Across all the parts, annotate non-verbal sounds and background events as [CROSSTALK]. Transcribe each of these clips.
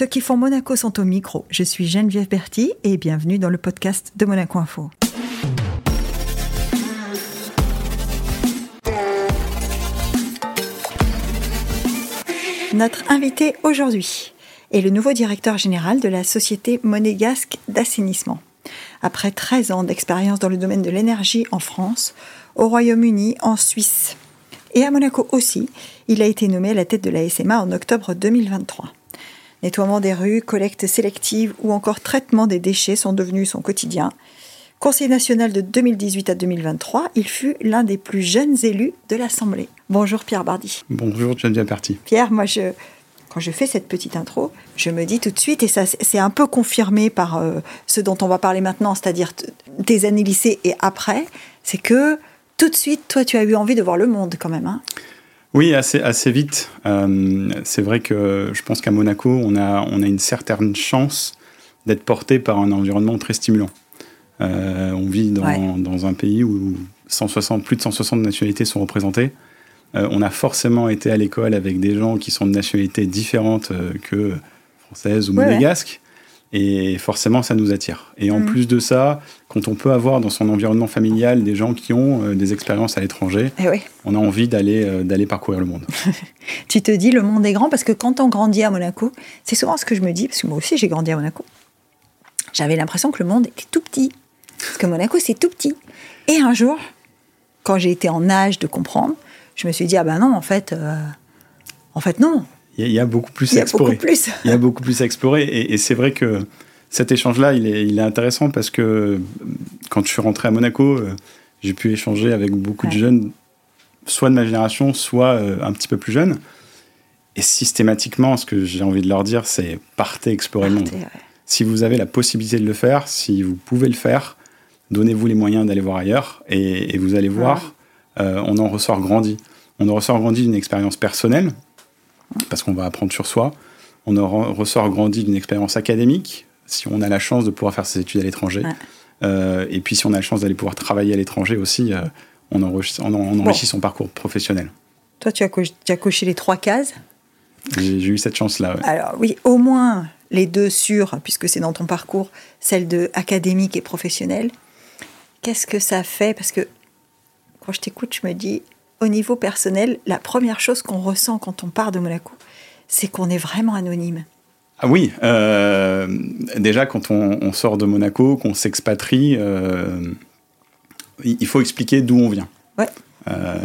Ceux qui font Monaco sont au micro. Je suis Geneviève Berti et bienvenue dans le podcast de Monaco Info. Notre invité aujourd'hui est le nouveau directeur général de la société monégasque d'assainissement. Après 13 ans d'expérience dans le domaine de l'énergie en France, au Royaume-Uni, en Suisse et à Monaco aussi, il a été nommé à la tête de la SMA en octobre 2023. Nettoiement des rues, collecte sélective ou encore traitement des déchets sont devenus son quotidien. Conseiller national de 2018 à 2023, il fut l'un des plus jeunes élus de l'Assemblée. Bonjour Pierre Bardi. Bonjour Geneviève Parti. Pierre, moi je, quand je fais cette petite intro, je me dis tout de suite, et ça c'est un peu confirmé par euh, ce dont on va parler maintenant, c'est-à-dire tes années lycée et après, c'est que tout de suite, toi tu as eu envie de voir le monde quand même. Hein oui, assez, assez vite. Euh, c'est vrai que je pense qu'à Monaco, on a, on a une certaine chance d'être porté par un environnement très stimulant. Euh, on vit dans, dans, un pays où 160, plus de 160 nationalités sont représentées. Euh, on a forcément été à l'école avec des gens qui sont de nationalités différentes que françaises ou monégasques. Et forcément, ça nous attire. Et en mm. plus de ça, quand on peut avoir dans son environnement familial des gens qui ont euh, des expériences à l'étranger, eh on a envie d'aller euh, d'aller parcourir le monde. [LAUGHS] tu te dis, le monde est grand parce que quand on grandit à Monaco, c'est souvent ce que je me dis, parce que moi aussi j'ai grandi à Monaco, j'avais l'impression que le monde était tout petit. Parce que Monaco, c'est tout petit. Et un jour, quand j'ai été en âge de comprendre, je me suis dit, ah ben non, en fait, euh, en fait non, il y, a beaucoup plus à explorer. Il y a beaucoup plus à explorer. Et, c'est vrai que cet échange-là, il est, il est, intéressant parce que quand je suis rentré à Monaco, euh, j'ai pu échanger avec beaucoup de jeunes, soit de ma génération, soit euh, un petit peu plus jeunes. Et systématiquement, ce que j'ai envie de leur dire, c'est partez explorer le monde. Si vous avez la possibilité de le faire, si vous pouvez le faire, donnez-vous les moyens d'aller voir ailleurs et, vous allez voir, euh, on en ressort grandi. On en ressort grandi d'une expérience personnelle, parce qu'on va apprendre sur soi. On ressort grandi d'une expérience académique, si on a la chance de pouvoir faire ses études à l'étranger. Euh, et puis si on a la chance d'aller pouvoir travailler à l'étranger aussi, euh, on, enrichit, son parcours professionnel. Toi, tu as, tu as coché les trois cases J'ai eu cette chance-là. Alors oui, au moins les deux sur, puisque c'est dans ton parcours, celle de académique et professionnel. Qu'est-ce que ça fait? Parce que quand je t'écoute, je me dis, au niveau personnel, la première chose qu'on ressent quand on part de Monaco, c'est qu'on est vraiment anonyme. Ah oui, euh, déjà quand on, sort de Monaco, qu'on s'expatrie, euh, il faut expliquer d'où on vient. Ouais. Euh,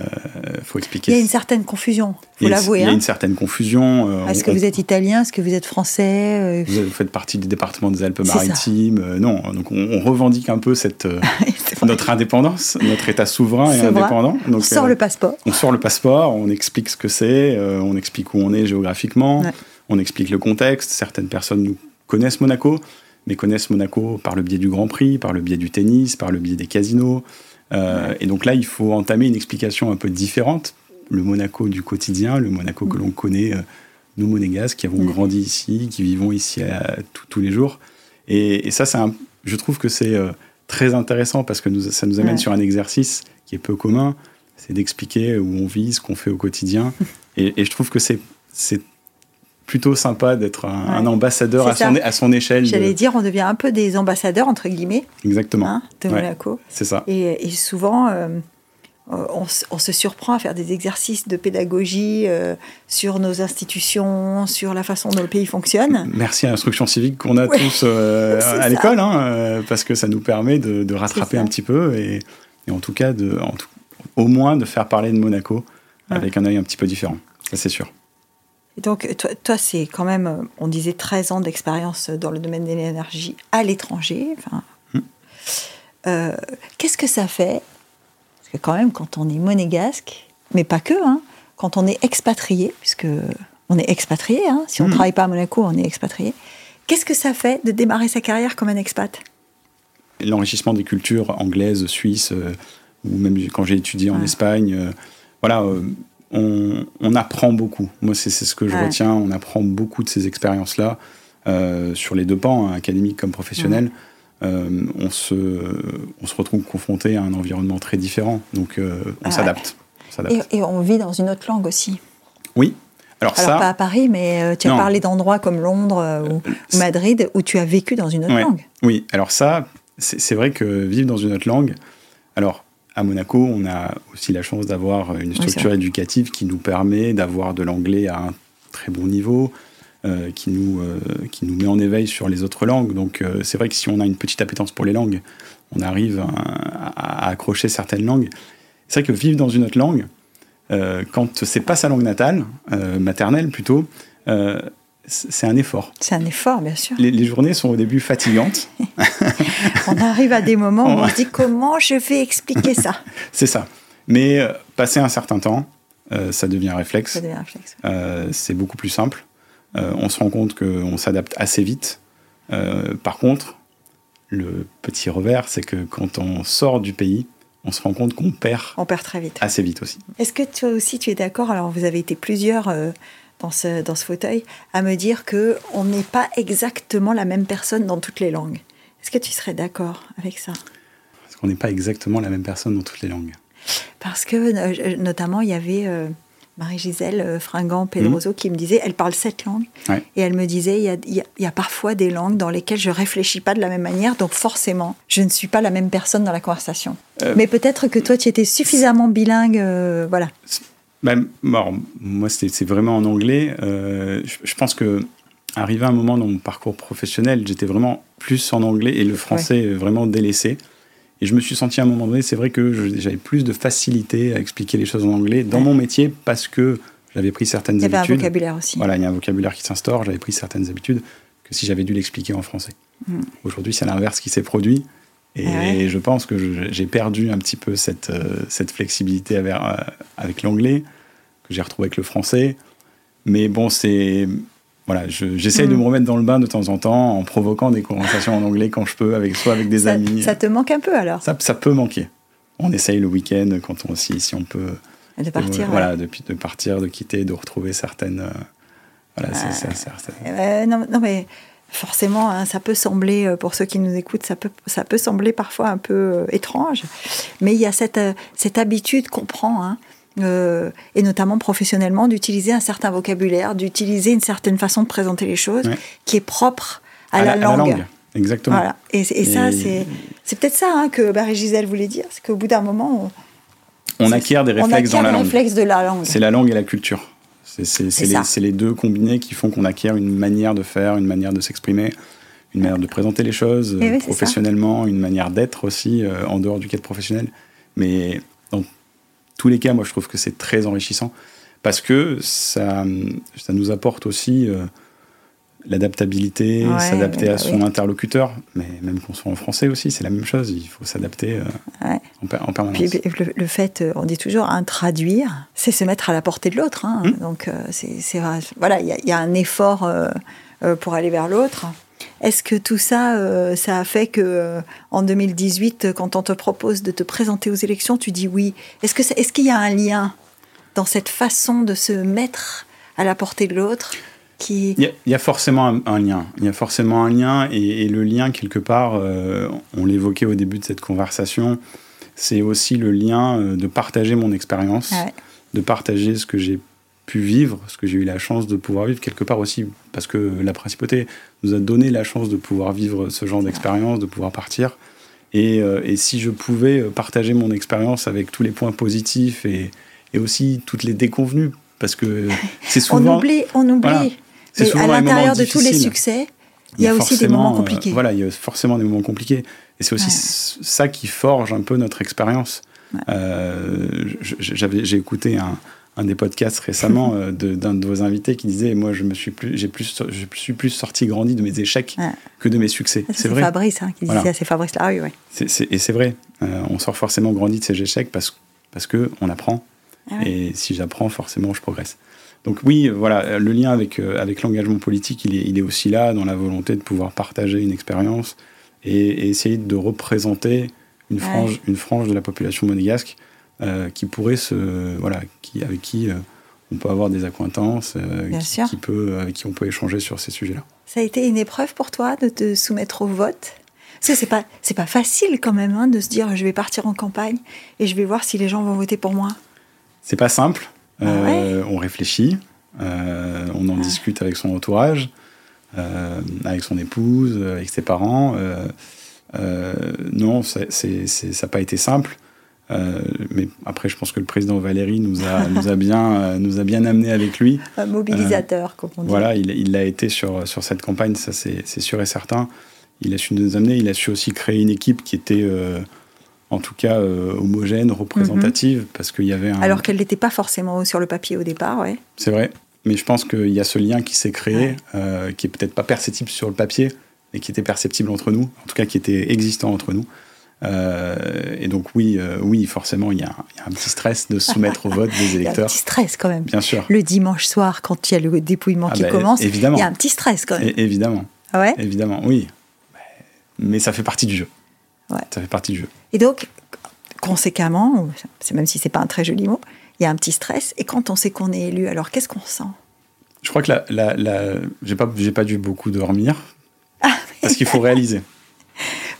faut expliquer. Il y a une certaine confusion, faut l'avouer. Il y a hein. une certaine confusion. Euh, Est-ce que vous êtes italien Est-ce que vous êtes français euh, vous, faites partie du département des Alpes-Maritimes. non, donc on, revendique un peu cette, [LAUGHS] notre indépendance, notre État souverain et indépendant. Donc, on sort le passeport. On sort le passeport, on explique ce que c'est, on explique où on est géographiquement, on explique le contexte. Certaines personnes nous connaissent Monaco, mais connaissent Monaco par le biais du Grand Prix, par le biais du tennis, par le biais des casinos. Euh, et donc là, il faut entamer une explication un peu différente. Le Monaco du quotidien, le Monaco que l'on connaît, euh, nous monégasques, qui avons grandi ici, qui vivons ici tous les jours. Et, ça, un, je trouve que c'est euh, très intéressant parce que ça nous amène sur un exercice qui est peu commun, c'est d'expliquer où on vit, ce qu'on fait au quotidien. [LAUGHS] et, et, je trouve que c'est plutôt sympa d'être un, ambassadeur à son, à son, échelle. J'allais dire, on devient un peu des ambassadeurs, entre guillemets. Exactement. Hein, de Monaco. c'est ça. Et, souvent, euh, on, se surprend à faire des exercices de pédagogie euh, sur nos institutions, sur la façon dont le pays fonctionne. Merci à l'instruction civique qu'on a tous euh, [LAUGHS] à l'école, hein, parce que ça nous permet de, rattraper un petit peu et, en tout cas, de, au moins de faire parler de Monaco avec un œil un petit peu différent. Ça, c'est sûr. Et donc, toi, c'est quand même, euh, on disait 13 ans d'expérience dans le domaine de l'énergie à l'étranger. Enfin, hmm. euh, Qu'est-ce que ça fait? Parce que quand même, quand on est monégasque, mais pas que, hein, quand on est expatrié, puisque on est expatrié, hein, si on ne hmm. travaille pas à Monaco, on est expatrié, qu'est-ce que ça fait de démarrer sa carrière comme un expat? L'enrichissement des cultures anglaises, suisses, euh, ou même quand j'ai étudié en Espagne, voilà on, apprend beaucoup. Moi, c'est ce que je retiens. On apprend beaucoup de ces expériences-là euh, sur les deux pans, hein, académiques comme professionnels. Euh, on, se, on se retrouve confronté à un environnement très différent. Donc, euh, on s'adapte. Et, on vit dans une autre langue aussi. Oui. Alors, pas à Paris, mais tu as parlé d'endroits comme Londres ou, Madrid où tu as vécu dans une autre langue. Oui, alors ça, c'est vrai que vivre dans une autre langue, alors à Monaco, on a aussi la chance d'avoir une structure éducative qui nous permet d'avoir de l'anglais à un très bon niveau, euh, qui, nous, euh, qui nous met en éveil sur les autres langues. Donc euh, c'est vrai que si on a une petite appétence pour les langues, on arrive à, accrocher certaines langues. C'est vrai que vivre dans une autre langue, quand c'est pas sa langue natale, maternelle plutôt, c'est un effort. C'est un effort, bien sûr. Les, journées sont au début fatigantes. [LAUGHS] on arrive à des moments où on se dit comment je vais expliquer ça? [LAUGHS] c'est ça. Mais passer un certain temps, ça devient un réflexe. Ça devient un réflexe. c'est beaucoup plus simple. Euh, on se rend compte qu'on s'adapte assez vite. Euh, par contre, le petit revers, c'est que quand on sort du pays, on se rend compte qu'on perd. On perd très vite. Assez vite aussi. Est-ce que toi aussi tu es d'accord? Alors vous avez été plusieurs euh, dans, ce, dans ce fauteuil à me dire que on n'est pas exactement la même personne dans toutes les langues. Est-ce que tu serais d'accord avec ça? Parce qu'on n'est pas exactement la même personne dans toutes les langues. Parce que notamment il y avait Marie-Gisèle euh, Fringant Pedroso qui me disait, elle parle sept langues, et elle me disait, il y, a, parfois des langues dans lesquelles je réfléchis pas de la même manière, donc forcément, je ne suis pas la même personne dans la conversation. Euh, Mais peut-être que toi, tu étais suffisamment bilingue, euh, voilà. Ben, moi, c'est vraiment en anglais. je, pense que arrivé à un moment dans mon parcours professionnel, j'étais vraiment plus en anglais et le français vraiment délaissé. Et je me suis senti à un moment donné, c'est vrai que j'avais plus de facilité à expliquer les choses en anglais dans mon métier parce que j'avais pris certaines habitudes. Il y avait un vocabulaire aussi. Voilà, il y a un vocabulaire qui s'instaure, j'avais pris certaines habitudes que si j'avais dû l'expliquer en français. Hmm. Aujourd'hui, c'est l'inverse qui s'est produit. Et ah je pense que j'ai perdu un petit peu cette, euh, cette flexibilité avec, euh, avec l'anglais, que j'ai retrouvé avec le français. Mais bon, c'est voilà, j'essaye de me mm. remettre dans le bain de temps en temps en provoquant des conversations en anglais quand je peux, avec, soit avec des amis. Ça te manque un peu alors? Ça, ça peut manquer. On essaye le week-end quand on, si, si on peut. De partir. voilà, de, de, partir, de quitter, de retrouver certaines. Euh, voilà, c'est ça. Euh, non, non, mais forcément, hein, ça peut sembler, euh, pour ceux qui nous écoutent, ça peut, ça peut sembler parfois un peu étrange, mais il y a cette, cette habitude qu'on prend. Hein, euh, et notamment professionnellement, d'utiliser un certain vocabulaire, d'utiliser une certaine façon de présenter les choses qui est propre à, la, langue. Exactement. Voilà. Et, ça, c'est, c'est peut-être ça hein, que Barry Gisèle voulait dire, c'est qu'au bout d'un moment, on, acquiert des réflexes dans la langue. de la langue. C'est la langue et la culture. C'est, les, les, deux combinés qui font qu'on acquiert une manière de faire, une manière de s'exprimer, une manière de présenter les choses eh professionnellement, une manière d'être aussi euh, en dehors du cadre professionnel. Mais tous les cas, moi, je trouve que c'est très enrichissant parce que ça, ça nous apporte aussi euh, l'adaptabilité, s'adapter à bah son interlocuteur, mais même qu'on soit en français aussi, c'est la même chose, il faut s'adapter euh, en, permanence. Puis, le, fait, euh, on dit toujours, un traduire, c'est se mettre à la portée de l'autre. Hein. Hum. Donc, c'est voilà, il y, y, a un effort pour aller vers l'autre. Est-ce que tout ça, euh, ça a fait que euh, en 2018, quand on te propose de te présenter aux élections, tu dis oui Est-ce qu'il y a un lien dans cette façon de se mettre à la portée de l'autre? Qui... il, y a, forcément un, lien. Il y a forcément un lien et, le lien quelque part, euh, on l'évoquait au début de cette conversation, c'est aussi le lien de partager mon expérience, de partager ce que j'ai pu vivre, ce que j'ai eu la chance de pouvoir vivre quelque part aussi, parce que la principauté nous a donné la chance de pouvoir vivre ce genre d'expérience, de pouvoir partir. Et, euh, et, si je pouvais partager mon expérience avec tous les points positifs et, et aussi toutes les déconvenues, parce que [LAUGHS] c'est souvent... on oublie, on oublie. Mais à l'intérieur de tous les succès, il y a, aussi des moments compliqués. Euh, voilà, il y a forcément des moments compliqués. Et c'est aussi ça qui forge un peu notre expérience. Euh, j'ai écouté un, un des podcasts récemment [LAUGHS] euh, d'un de, vos invités qui disait moi je me suis plus j'ai plus je suis plus sorti grandi de mes échecs que de mes succès. C'est vrai. Fabrice hein, qui disait c'est Fabrice. Larue ouais. et c'est vrai. On sort forcément grandi de ses échecs parce parce que on apprend. Ah et si j'apprends forcément je progresse donc oui voilà le lien avec euh, avec l'engagement politique il est il est aussi là dans la volonté de pouvoir partager une expérience et, essayer de représenter une frange une frange de la population monégasque euh, qui pourrait se voilà qui avec qui euh, on peut avoir des acquaintances euh, qui, peut avec qui on peut échanger sur ces sujets-là. Ça a été une épreuve pour toi de te soumettre au vote? Parce que c'est pas c'est pas facile quand même hein, de se dire je vais partir en campagne et je vais voir si les gens vont voter pour moi. C'est pas simple. Ah on réfléchit. on en discute avec son entourage, avec son épouse, avec ses parents. non, ça n'a pas été simple. Euh, mais après, je pense que le président Valéry nous a, [LAUGHS] nous a, bien, euh, nous a bien amené avec lui. Un mobilisateur, euh, comme on dit. Voilà, il l'a été sur, sur cette campagne, ça c'est sûr et certain. Il a su nous amener, il a su aussi créer une équipe qui était en tout cas homogène, représentative, mhm. parce qu'il y avait un... Alors qu'elle n'était pas forcément sur le papier au départ, ouais. C'est vrai, mais je pense qu'il y a ce lien qui s'est créé, qui est peut-être pas perceptible sur le papier, mais qui était perceptible entre nous, en tout cas qui était existant entre nous. Euh, et donc oui, euh, oui, forcément, il y, a un petit stress de soumettre au vote des électeurs. Il y a un petit [LAUGHS] stress quand même. Bien sûr. Le dimanche soir, quand il y a le dépouillement ah qui bah, commence, il y a un petit stress quand même. évidemment. Ah ouais? Évidemment, oui. Mais ça fait partie du jeu. Ouais. Ça fait partie du jeu. Et donc, conséquemment, même si c'est pas un très joli mot, il y a un petit stress. Et quand on sait qu'on est élu, alors qu'est-ce qu'on sent? Je crois que la, la, la... j'ai pas, j'ai pas dû beaucoup dormir. Ah, parce qu'il faut [LAUGHS] réaliser.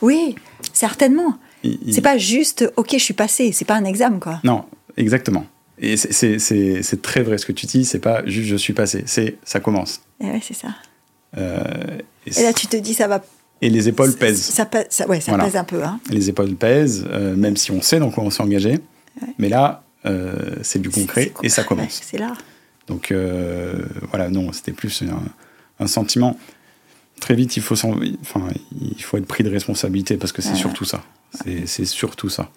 Oui, certainement. C'est pas juste, ok, je suis passé, c'est pas un examen, quoi. Non, exactement. Et c'est très vrai ce que tu dis, c'est pas juste je suis passé, c'est ça commence. Et ouais, c'est ça. Euh, et, là, tu te dis, ça va. Et les épaules pèsent. Ça, pèse, ça, ouais, ça pèse un peu. Hein. Les épaules pèsent, euh, même si on sait dans quoi on s'est engagé. Mais là, euh, c'est du concret et ça commence. c'est là. Donc voilà, non, c'était plus un sentiment très vite, il faut, enfin, il faut être pris de responsabilité parce que c'est surtout ça. C'est surtout ça.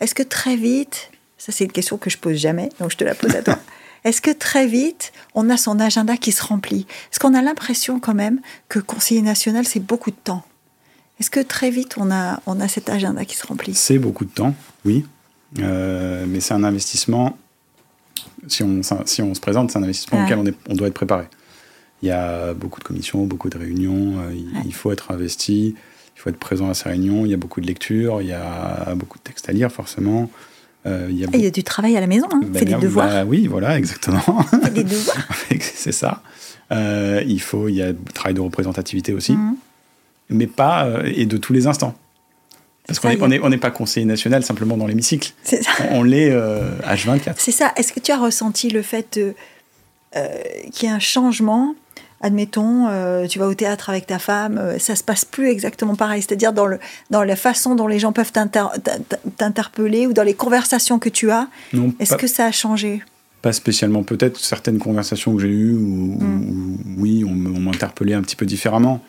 Est-ce que très vite, ça c'est une question que je pose jamais, donc je te la pose à toi. [LAUGHS] Est-ce que très vite, on a son agenda qui se remplit? Est-ce qu'on a l'impression quand même que conseiller national, c'est beaucoup de temps? Est-ce que très vite, on a, on a cet agenda qui se remplit? C'est beaucoup de temps, oui. Euh, mais c'est un investissement, si on, si on se présente, c'est un investissement auquel on, est, on doit être préparé. Il y a beaucoup de commissions, beaucoup de réunions. Euh, il, faut être investi, il faut être présent à ces réunions. Il y a beaucoup de lectures, il y a beaucoup de textes à lire, forcément. Euh, il, y a il, y a du travail à la maison, hein. fait des devoirs. Bah oui, voilà, exactement. [LAUGHS] Fait des devoirs. [LAUGHS] C'est ça. Euh, il faut, il y a du travail de représentativité aussi, mhm. mais pas et de tous les instants. Parce qu'on n'est on pas conseiller national simplement dans l'hémicycle. On, on l'est H24. C'est ça. Est-ce que tu as ressenti le fait qu'il y ait un changement admettons, euh, tu vas au théâtre avec ta femme, euh, ça se passe plus exactement pareil. C'est-à-dire dans, le, dans la façon dont les gens peuvent t'interpeller ou dans les conversations que tu as. Est-ce que ça a changé? Pas spécialement. Peut-être certaines conversations que j'ai eues où, mm. oui, on, m'interpellait un petit peu différemment.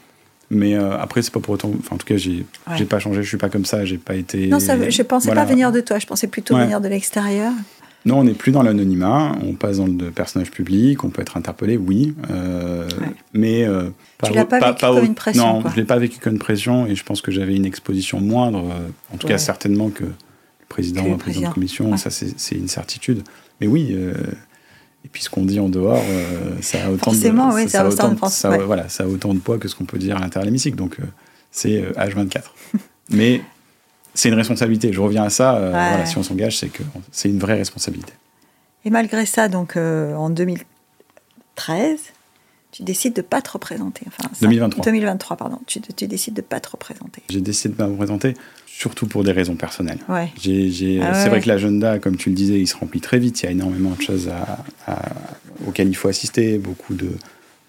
Mais euh, après, c'est pas pour autant. Enfin, en tout cas, j'ai n'ai pas changé. Je suis pas comme ça. J'ai pas été. Non, ça, je pensais pas venir de toi. Je pensais plutôt venir de l'extérieur. Non, on n'est plus dans l'anonymat, on passe dans le personnage public, on peut être interpellé, oui. Euh, mais. Euh, tu l'as pas, vécu comme une pression Non, je ne l'ai pas vécu comme une pression et je pense que j'avais une exposition moindre, euh, en tout cas certainement que le président ou président de commission, ça c'est une certitude. Mais oui. et puis ce qu'on dit en dehors, ça a autant de, oui, ça, a autant, de, ça, voilà, ça a autant de poids que ce qu'on peut dire à l'intérieur de l'hémicycle. Donc c'est H24. [LAUGHS] Mais c'est une responsabilité. Je reviens à ça. Euh, voilà, si on s'engage, c'est que c'est une vraie responsabilité. Et malgré ça, donc euh, en 2013, tu décides de ne pas te représenter. Enfin, 2023. 2023, pardon. Tu, tu décides de ne pas te représenter. J'ai décidé de ne pas me représenter, surtout pour des raisons personnelles. Ouais. Ah c'est vrai que l'agenda, comme tu le disais, il se remplit très vite. Il y a énormément de choses à, auxquelles il faut assister, beaucoup de,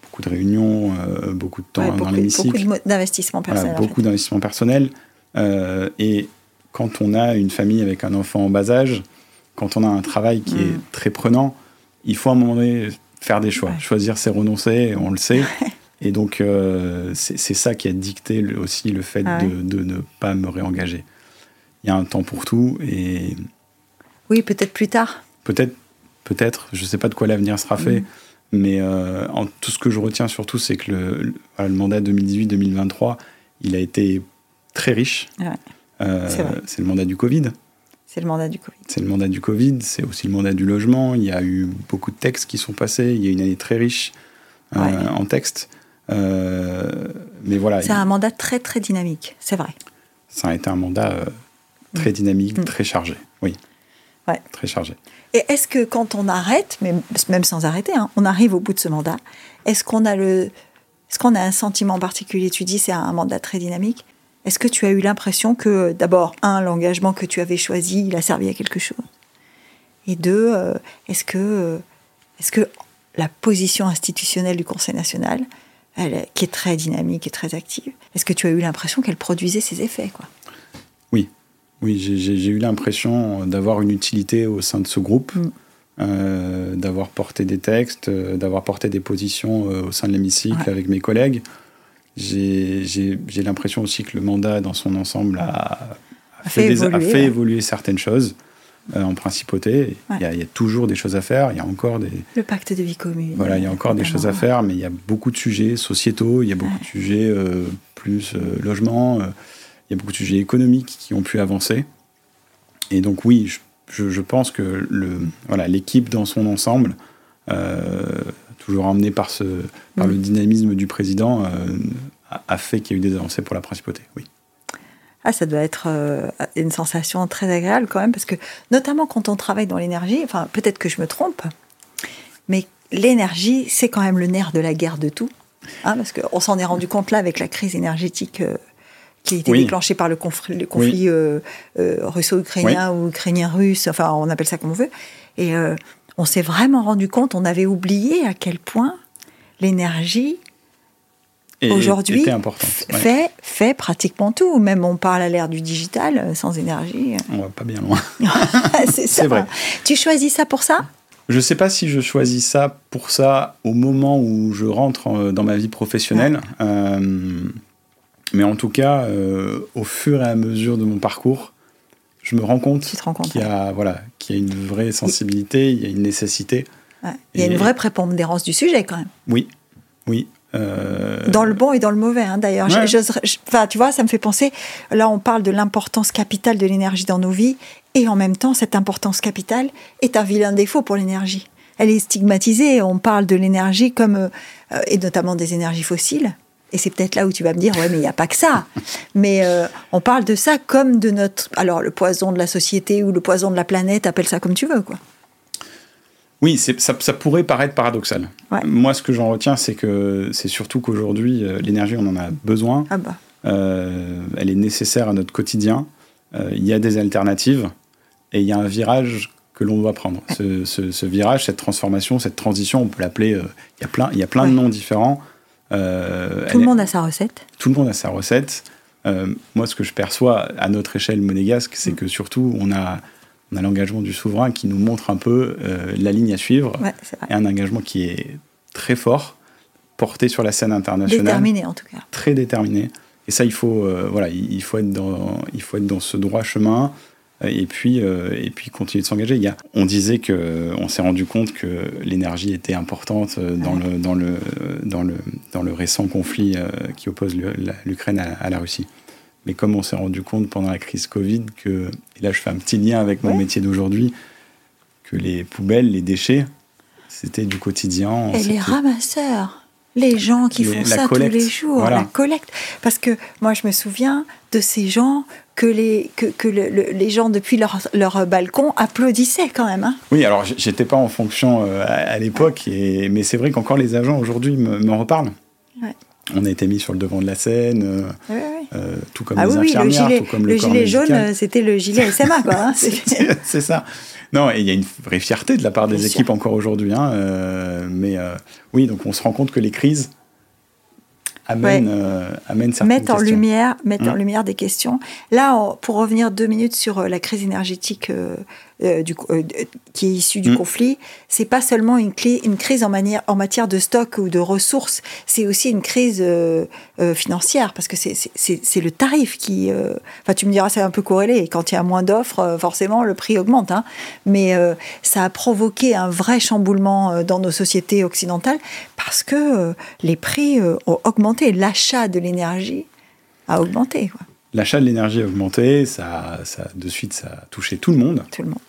beaucoup de réunions, euh, beaucoup de temps dans l'hémicycle. Beaucoup d'investissement personnel. beaucoup d'investissement personnel. Euh, et quand on a une famille avec un enfant en bas âge, quand on a un travail qui est mm. très prenant, il faut à un moment donné faire des choix. Choisir, c'est renoncer, on le sait. [LAUGHS] Et donc, euh, c'est ça qui a dicté aussi le fait de, ne pas me réengager. Il y a un temps pour tout et... Oui, peut-être plus tard. Peut-être, peut-être. Je ne sais pas de quoi l'avenir sera fait. Mm. Mais euh, en, tout ce que je retiens surtout, c'est que le, le mandat 2018-2023, il a été très riche. Euh, c'est le mandat du Covid. C'est le mandat du Covid. C'est le mandat du Covid, c'est aussi le mandat du logement. Il y a eu beaucoup de textes qui sont passés. Il y a une année très riche euh, en textes. Euh, mais voilà. C'est un mandat très très dynamique, c'est vrai. Ça a été un mandat très mm. dynamique, mm. très chargé. Oui. Ouais. Très chargé. Et est-ce que quand on arrête, même, même sans arrêter, hein, on arrive au bout de ce mandat, est-ce qu'on a le, est-ce qu'on a un sentiment particulier? Tu dis c'est un mandat très dynamique. Est-ce que tu as eu l'impression que, d'abord, un, l'engagement que tu avais choisi, il a servi à quelque chose? Et deux, euh, est-ce que, euh, est-ce que la position institutionnelle du Conseil national, elle, qui est très dynamique et très active. Est-ce que tu as eu l'impression qu'elle produisait ses effets quoi? Oui, oui, j'ai eu l'impression d'avoir une utilité au sein de ce groupe, mm. euh, d'avoir porté des textes, d'avoir porté des positions au sein de l'hémicycle avec mes collègues. J'ai l'impression aussi que le mandat dans son ensemble a, fait, évoluer, certaines choses. en principauté. Il, y a, toujours des choses à faire. Il y a encore des. Le pacte de vie commune. Voilà, il y a encore des choses à faire, mais il y a beaucoup de sujets sociétaux, il y a beaucoup de sujets plus logement il y a beaucoup de sujets économiques qui ont pu avancer. Et donc oui, je, pense que le, voilà, l'équipe dans son ensemble, euh, toujours emmenée par, ce, par le mm. dynamisme du président, euh, a, fait qu'il y a eu des avancées pour la principauté. Oui. Ah, ça doit être euh, une sensation très agréable quand même, parce que notamment quand on travaille dans l'énergie, enfin peut-être que je me trompe, mais l'énergie, c'est quand même le nerf de la guerre de tout. Hein, parce qu'on s'en est rendu compte là avec la crise énergétique qui a été déclenché par le conflit, le conflit euh, euh, russo-ukrainien ou ukrainien-russe, enfin on appelle ça comme on veut. Et euh, on s'est vraiment rendu compte, on avait oublié à quel point l'énergie aujourd'hui fait, fait pratiquement tout. Même on parle à l'ère du digital, sans énergie. On va pas bien loin. [LAUGHS] c'est vrai. Tu choisis ça pour ça? Je ne sais pas si je choisis ça pour ça au moment où je rentre dans ma vie professionnelle. Mais en tout cas, euh, au fur et à mesure de mon parcours, je me rends compte qu'il y, a, voilà, qu'il y a une vraie sensibilité, il y a une nécessité. Il y a une vraie prépondérance du sujet quand même. Oui, oui. Euh, dans le bon et dans le mauvais, hein, d'ailleurs. Enfin, tu vois, ça me fait penser. Là, on parle de l'importance capitale de l'énergie dans nos vies, et en même temps, cette importance capitale est un vilain défaut pour l'énergie. Elle est stigmatisée. On parle de l'énergie comme, euh, et notamment des énergies fossiles, et c'est peut-être là où tu vas me dire, ouais, mais il n'y a pas que ça. [LAUGHS] Mais euh, on parle de ça comme de notre. Alors, le poison de la société ou le poison de la planète, appelle ça comme tu veux, quoi. Oui, ça, ça, pourrait paraître paradoxal. Moi, ce que j'en retiens, c'est que c'est surtout qu'aujourd'hui, euh, l'énergie, on en a besoin. Ah bah. Euh, elle est nécessaire à notre quotidien. Il y a des alternatives et il y a un virage que l'on doit prendre. Ce, ce, virage, cette transformation, cette transition, on peut l'appeler. Il y a plein, il y a plein de noms différents. Euh, tout le monde a sa recette. Tout le monde a sa recette. Euh, moi, ce que je perçois à notre échelle monégasque, c'est mm. que surtout, on a, on a l'engagement du souverain qui nous montre un peu euh, la ligne à suivre. et un engagement qui est très fort, porté sur la scène internationale. Déterminé, en tout cas. Très déterminé. Et ça, il faut, voilà, il faut, être dans, il faut être dans ce droit chemin et puis, euh, et puis continuer de s'engager. Il y a, on disait que on s'est rendu compte que l'énergie était importante euh, dans le, dans, le, dans, le, dans le récent conflit euh, qui oppose l'Ukraine à, la Russie. Mais comme on s'est rendu compte pendant la crise Covid que, et là je fais un petit lien avec mon métier d'aujourd'hui, que les poubelles, les déchets, c'était du quotidien. Et les ramasseurs les gens qui font ça tous les jours, la collecte. Parce que moi, je me souviens de ces gens que les, que, que les gens, depuis leur, leur, balcon, applaudissaient quand même. Hein. Oui, alors j'étais pas en fonction euh, à, l'époque, et mais c'est vrai qu'encore les agents aujourd'hui me, reparlent. On a été mis sur le devant de la scène, euh, euh, tout comme ah les infirmières, le tout comme le, le gilet jaune, c'était le gilet SMA, quoi. Hein. [LAUGHS] c'est ça. Non, il y a une vraie fierté de la part des équipes encore aujourd'hui. Hein, mais oui, donc on se rend compte que les crises, amène, euh, certaines mettre en lumière, mettre en mmh. lumière des questions. Là, pour revenir deux minutes sur euh, la crise énergétique euh, du, qui est issue du mmh. conflit, c'est pas seulement une, clé, une crise en, manière, en matière de stock ou de ressources, c'est aussi une crise financière parce que c'est le tarif qui. Enfin, tu me diras, c'est un peu corrélé. Quand il y a moins d'offres, forcément, le prix augmente. Hein. Mais ça a provoqué un vrai chamboulement dans nos sociétés occidentales parce que les prix ont augmenté l'achat de l'énergie a augmenté. L'achat de l'énergie a augmenté, ça, ça, de suite, ça a touché tout le monde. Tout le monde.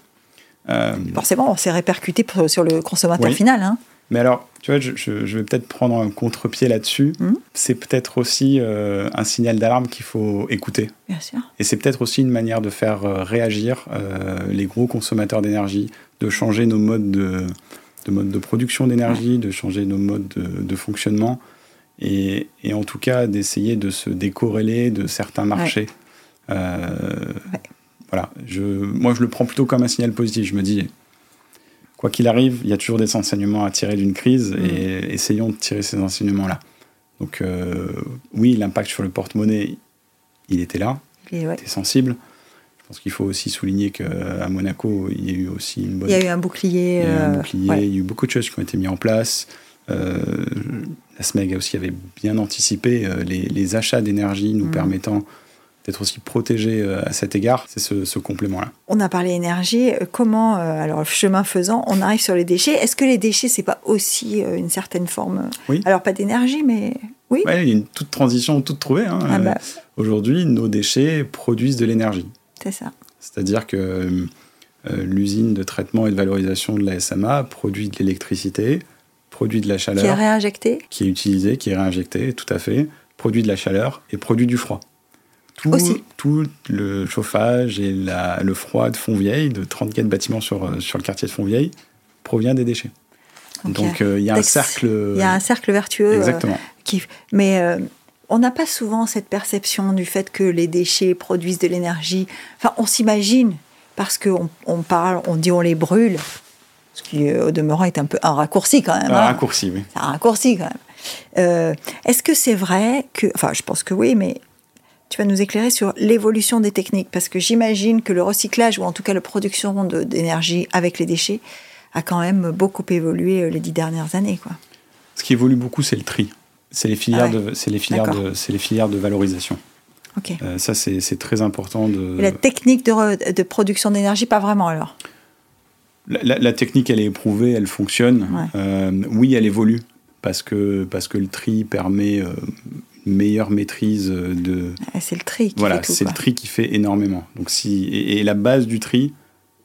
Euh, Forcément, on s'est répercuté sur le consommateur final. Hein. Mais alors, tu vois, je, vais peut-être prendre un contre-pied là-dessus. Hum. C'est peut-être aussi euh, un signal d'alarme qu'il faut écouter. Bien sûr. Et c'est peut-être aussi une manière de faire euh, réagir les gros consommateurs d'énergie, de changer nos modes de, de, mode de production d'énergie, de changer nos modes de, de fonctionnement et, en tout cas d'essayer de se décorréler de certains marchés. Euh, voilà, je, moi je le prends plutôt comme un signal positif. Je me dis, quoi qu'il arrive, il y a toujours des enseignements à tirer d'une crise mm. et essayons de tirer ces enseignements-là. Donc euh, oui, l'impact sur le porte-monnaie, il était là, il était sensible. Je pense qu'il faut aussi souligner qu'à Monaco, il y a eu aussi une bonne... Il y a eu un bouclier. Il y a eu, un bouclier, il y a eu beaucoup de choses qui ont été mises en place. Euh, la SMEG aussi avait bien anticipé euh, les, achats d'énergie nous mm. permettant d'être aussi protégés euh, à cet égard. C'est ce, complément-là. On a parlé énergie. Comment, alors chemin faisant, on arrive sur les déchets Est-ce que les déchets, c'est pas aussi une certaine forme Oui. Alors pas d'énergie, mais oui. il y a une toute transition toute trouvée. Hein. Ah bah. Aujourd'hui, nos déchets produisent de l'énergie. C'est ça. C'est-à-dire que l'usine de traitement et de valorisation de la SMA produit de l'électricité produit de la chaleur. Qui est réinjecté Qui est utilisé, qui est réinjecté, tout à fait. Produit de la chaleur et produit du froid. Tout, Aussi. tout le chauffage et la, le froid de Fontvieille, de 34 bâtiments sur, euh, sur le quartier de Fontvieille, provient des déchets. Donc euh, il y a un cercle. Il y a un cercle vertueux. Euh, Exactement. qui, mais on n'a pas souvent cette perception du fait que les déchets produisent de l'énergie. Enfin, on s'imagine parce qu'on on parle, on dit on les brûle, ce qui, au demeurant, est un peu un raccourci quand même. Un hein. raccourci, oui. un raccourci quand même. Euh, est-ce que c'est vrai que. Enfin, je pense que oui, mais tu vas nous éclairer sur l'évolution des techniques Parce que j'imagine que le recyclage, ou en tout cas la production d'énergie avec les déchets, a quand même beaucoup évolué euh, les dix dernières années. Quoi. Ce qui évolue beaucoup, c'est le tri. C'est les filières, ah de, les filières, de, c'est les filières de valorisation. Ok. Euh, ça, c'est, très important. De... Et la technique de, de production d'énergie, pas vraiment alors? La, technique, elle est éprouvée, elle fonctionne. Euh, oui, elle évolue parce que, parce que le tri permet euh, meilleure maîtrise de. Ah, c'est le tri qui voilà, fait c'est le tri qui fait énormément. Donc si et, la base du tri,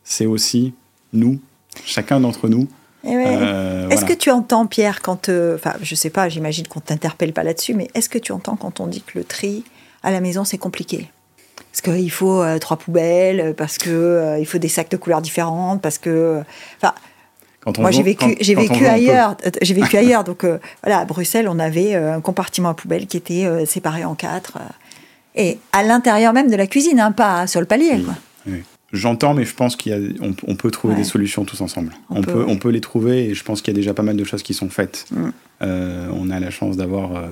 c'est aussi nous, chacun d'entre nous. Eh euh, est-ce que tu entends, Pierre, quand. Enfin, je sais pas, j'imagine qu'on t'interpelle pas là-dessus, mais est-ce que tu entends quand on dit que le tri à la maison, c'est compliqué? Parce qu'il faut euh, trois poubelles, parce que euh, il faut des sacs de couleurs différentes, parce que, enfin, moi j'ai vécu, j'ai vécu ailleurs, [LAUGHS] j'ai vécu ailleurs, donc euh, voilà, à Bruxelles, on avait un compartiment à poubelle qui était séparé en quatre, et à l'intérieur même de la cuisine, hein, pas sur le palier. J'entends, mais je pense qu'on on peut trouver des solutions tous ensemble. On, peut, on peut les trouver, et je pense qu'il y a déjà pas mal de choses qui sont faites. Mm. on a la chance d'avoir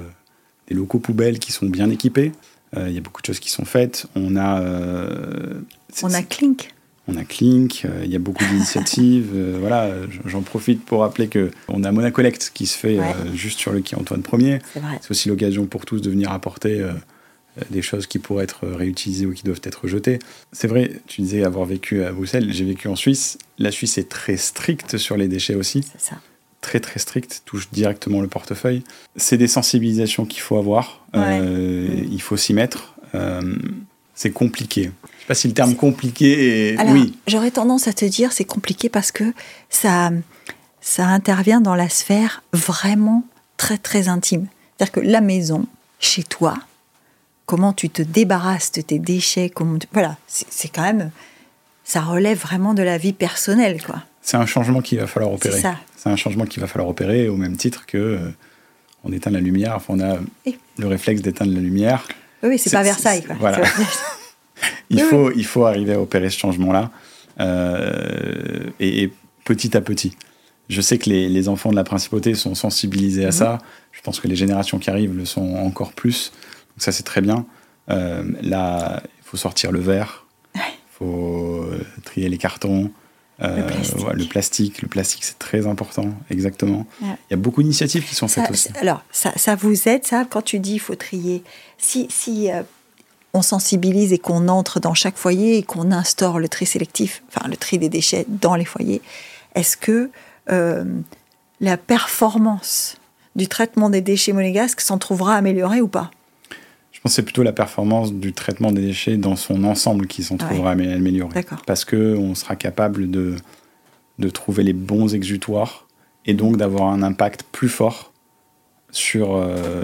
des locaux poubelles qui sont bien équipés. Euh, il y a beaucoup de choses qui sont faites. On a. Euh, on a Clink. On a Clink, euh, il y a beaucoup d'initiatives. [LAUGHS] voilà, j'en profite pour rappeler que on a Monacolect qui se fait juste sur le quai Antoine Ier. C'est aussi l'occasion pour tous de venir apporter des choses qui pourraient être réutilisées ou qui doivent être jetées. C'est vrai, tu disais avoir vécu à Bruxelles, j'ai vécu en Suisse. La Suisse est très stricte sur les déchets aussi. C'est ça très très strict, touche directement le portefeuille. C'est des sensibilisations qu'il faut avoir, euh, il faut s'y mettre. Euh, c'est compliqué. Je ne sais pas si le terme compliqué est... oui. J'aurais tendance à te dire c'est compliqué parce que ça, ça intervient dans la sphère vraiment très très intime. C'est-à-dire que la maison, chez toi, comment tu te débarrasses de tes déchets, comment voilà, c'est quand même... Ça relève vraiment de la vie personnelle, quoi. C'est un changement qu'il va falloir opérer. C'est ça c'est un changement qu'il va falloir opérer au même titre que euh, on éteint la lumière. Enfin, on a le réflexe d'éteindre la lumière. Oui, c'est pas Versailles. Voilà. [LAUGHS] il, faut, il faut arriver à opérer ce changement-là. Euh, et, petit à petit. Je sais que les, enfants de la principauté sont sensibilisés à mhm. ça. Je pense que les générations qui arrivent le sont encore plus. Donc ça, c'est très bien. Euh, là, il faut sortir le verre. Il faut trier les cartons. Euh, le, plastique. le plastique. c'est très important, exactement. Il y a beaucoup d'initiatives qui sont faites aussi. Alors, ça, ça, vous aide, ça, quand tu dis il faut trier? Si, si euh, on sensibilise et qu'on entre dans chaque foyer et qu'on instaure le tri sélectif, enfin le tri des déchets dans les foyers, est-ce que euh, la performance du traitement des déchets monégasques s'en trouvera améliorée ou pas? Je pense que c'est plutôt la performance du traitement des déchets dans son ensemble qui s'en trouvera améliorée. Parce qu'on sera capable de, de trouver les bons exutoires et donc d'avoir un impact plus fort sur, euh,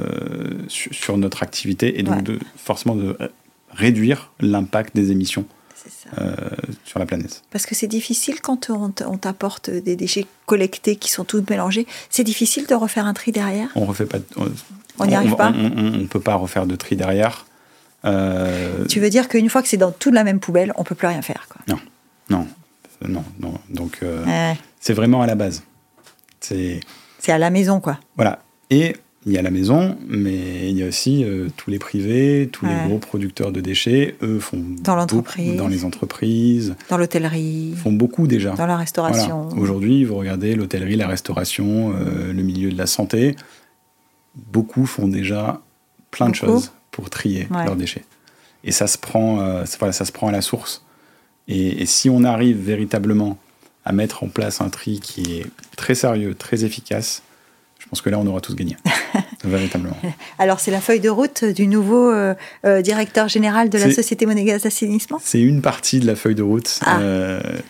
sur, notre activité et donc de, forcément de réduire l'impact des émissions euh, sur la planète. Parce que c'est difficile quand on t'apporte des déchets collectés qui sont tous mélangés. C'est difficile de refaire un tri derrière. On refait pas. On n'y arrive pas. On ne peut pas refaire de tri derrière. Euh, tu veux dire qu'une fois que c'est dans toute la même poubelle, on peut plus rien faire quoi. Non, non. non, non. Donc, c'est vraiment à la base. C'est à la maison, quoi. Voilà. Et il y a la maison, mais il y a aussi tous les privés, tous les gros producteurs de déchets. Eux font dans l'entreprise, dans les entreprises, dans l'hôtellerie, font beaucoup déjà. Dans la restauration. Aujourd'hui, vous regardez l'hôtellerie, la restauration, le milieu de la santé. Beaucoup font déjà plein de choses pour trier leurs déchets. Et ça se prend, euh, ça se prend à la source. Et, si on arrive véritablement à mettre en place un tri qui est très sérieux, très efficace, je pense que là, on aura tous gagné. [LAUGHS] véritablement. Alors, c'est la feuille de route du nouveau euh, euh, directeur général de la Société monégasque d'assainissement C'est une partie de la feuille de route ah.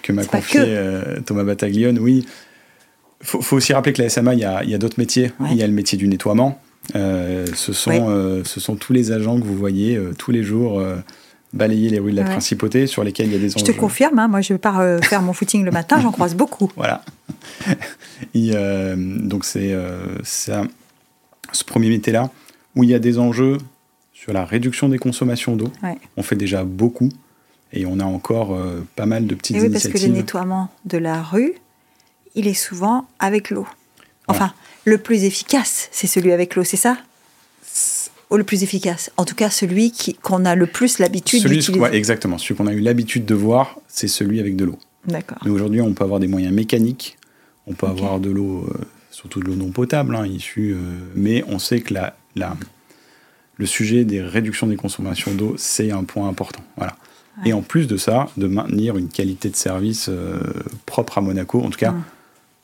que m'a confié Thomas Bataglione. Oui. Il faut, aussi rappeler que la SMA, il y a, d'autres métiers. Il y a le métier du nettoiement, euh, ce, sont, euh, ce sont tous les agents que vous voyez euh, tous les jours balayer les rues de la principauté sur lesquelles il y a des enjeux. Je te confirme, hein, moi je pars faire mon footing le matin, j'en croise beaucoup. [LAUGHS] Voilà. [LAUGHS] donc c'est ce premier métier-là où il y a des enjeux sur la réduction des consommations d'eau. On fait déjà beaucoup et on a encore pas mal de petites et oui, parce que le nettoiement de la rue, il est souvent avec l'eau. Enfin, le plus efficace, c'est celui avec l'eau, c'est ça? Ou le plus efficace En tout cas, celui qu'on a le plus l'habitude d'utiliser. Ouais, exactement. Celui qu'on a eu l'habitude de voir, c'est celui avec de l'eau. D'accord. Mais aujourd'hui, on peut avoir des moyens mécaniques, on peut avoir de l'eau, euh, surtout de l'eau non potable, hein, issue, euh, mais on sait que la, la, le sujet des réductions des consommations d'eau, c'est un point important. Voilà. Et en plus de ça, de maintenir une qualité de service euh, propre à Monaco, en tout cas. Hum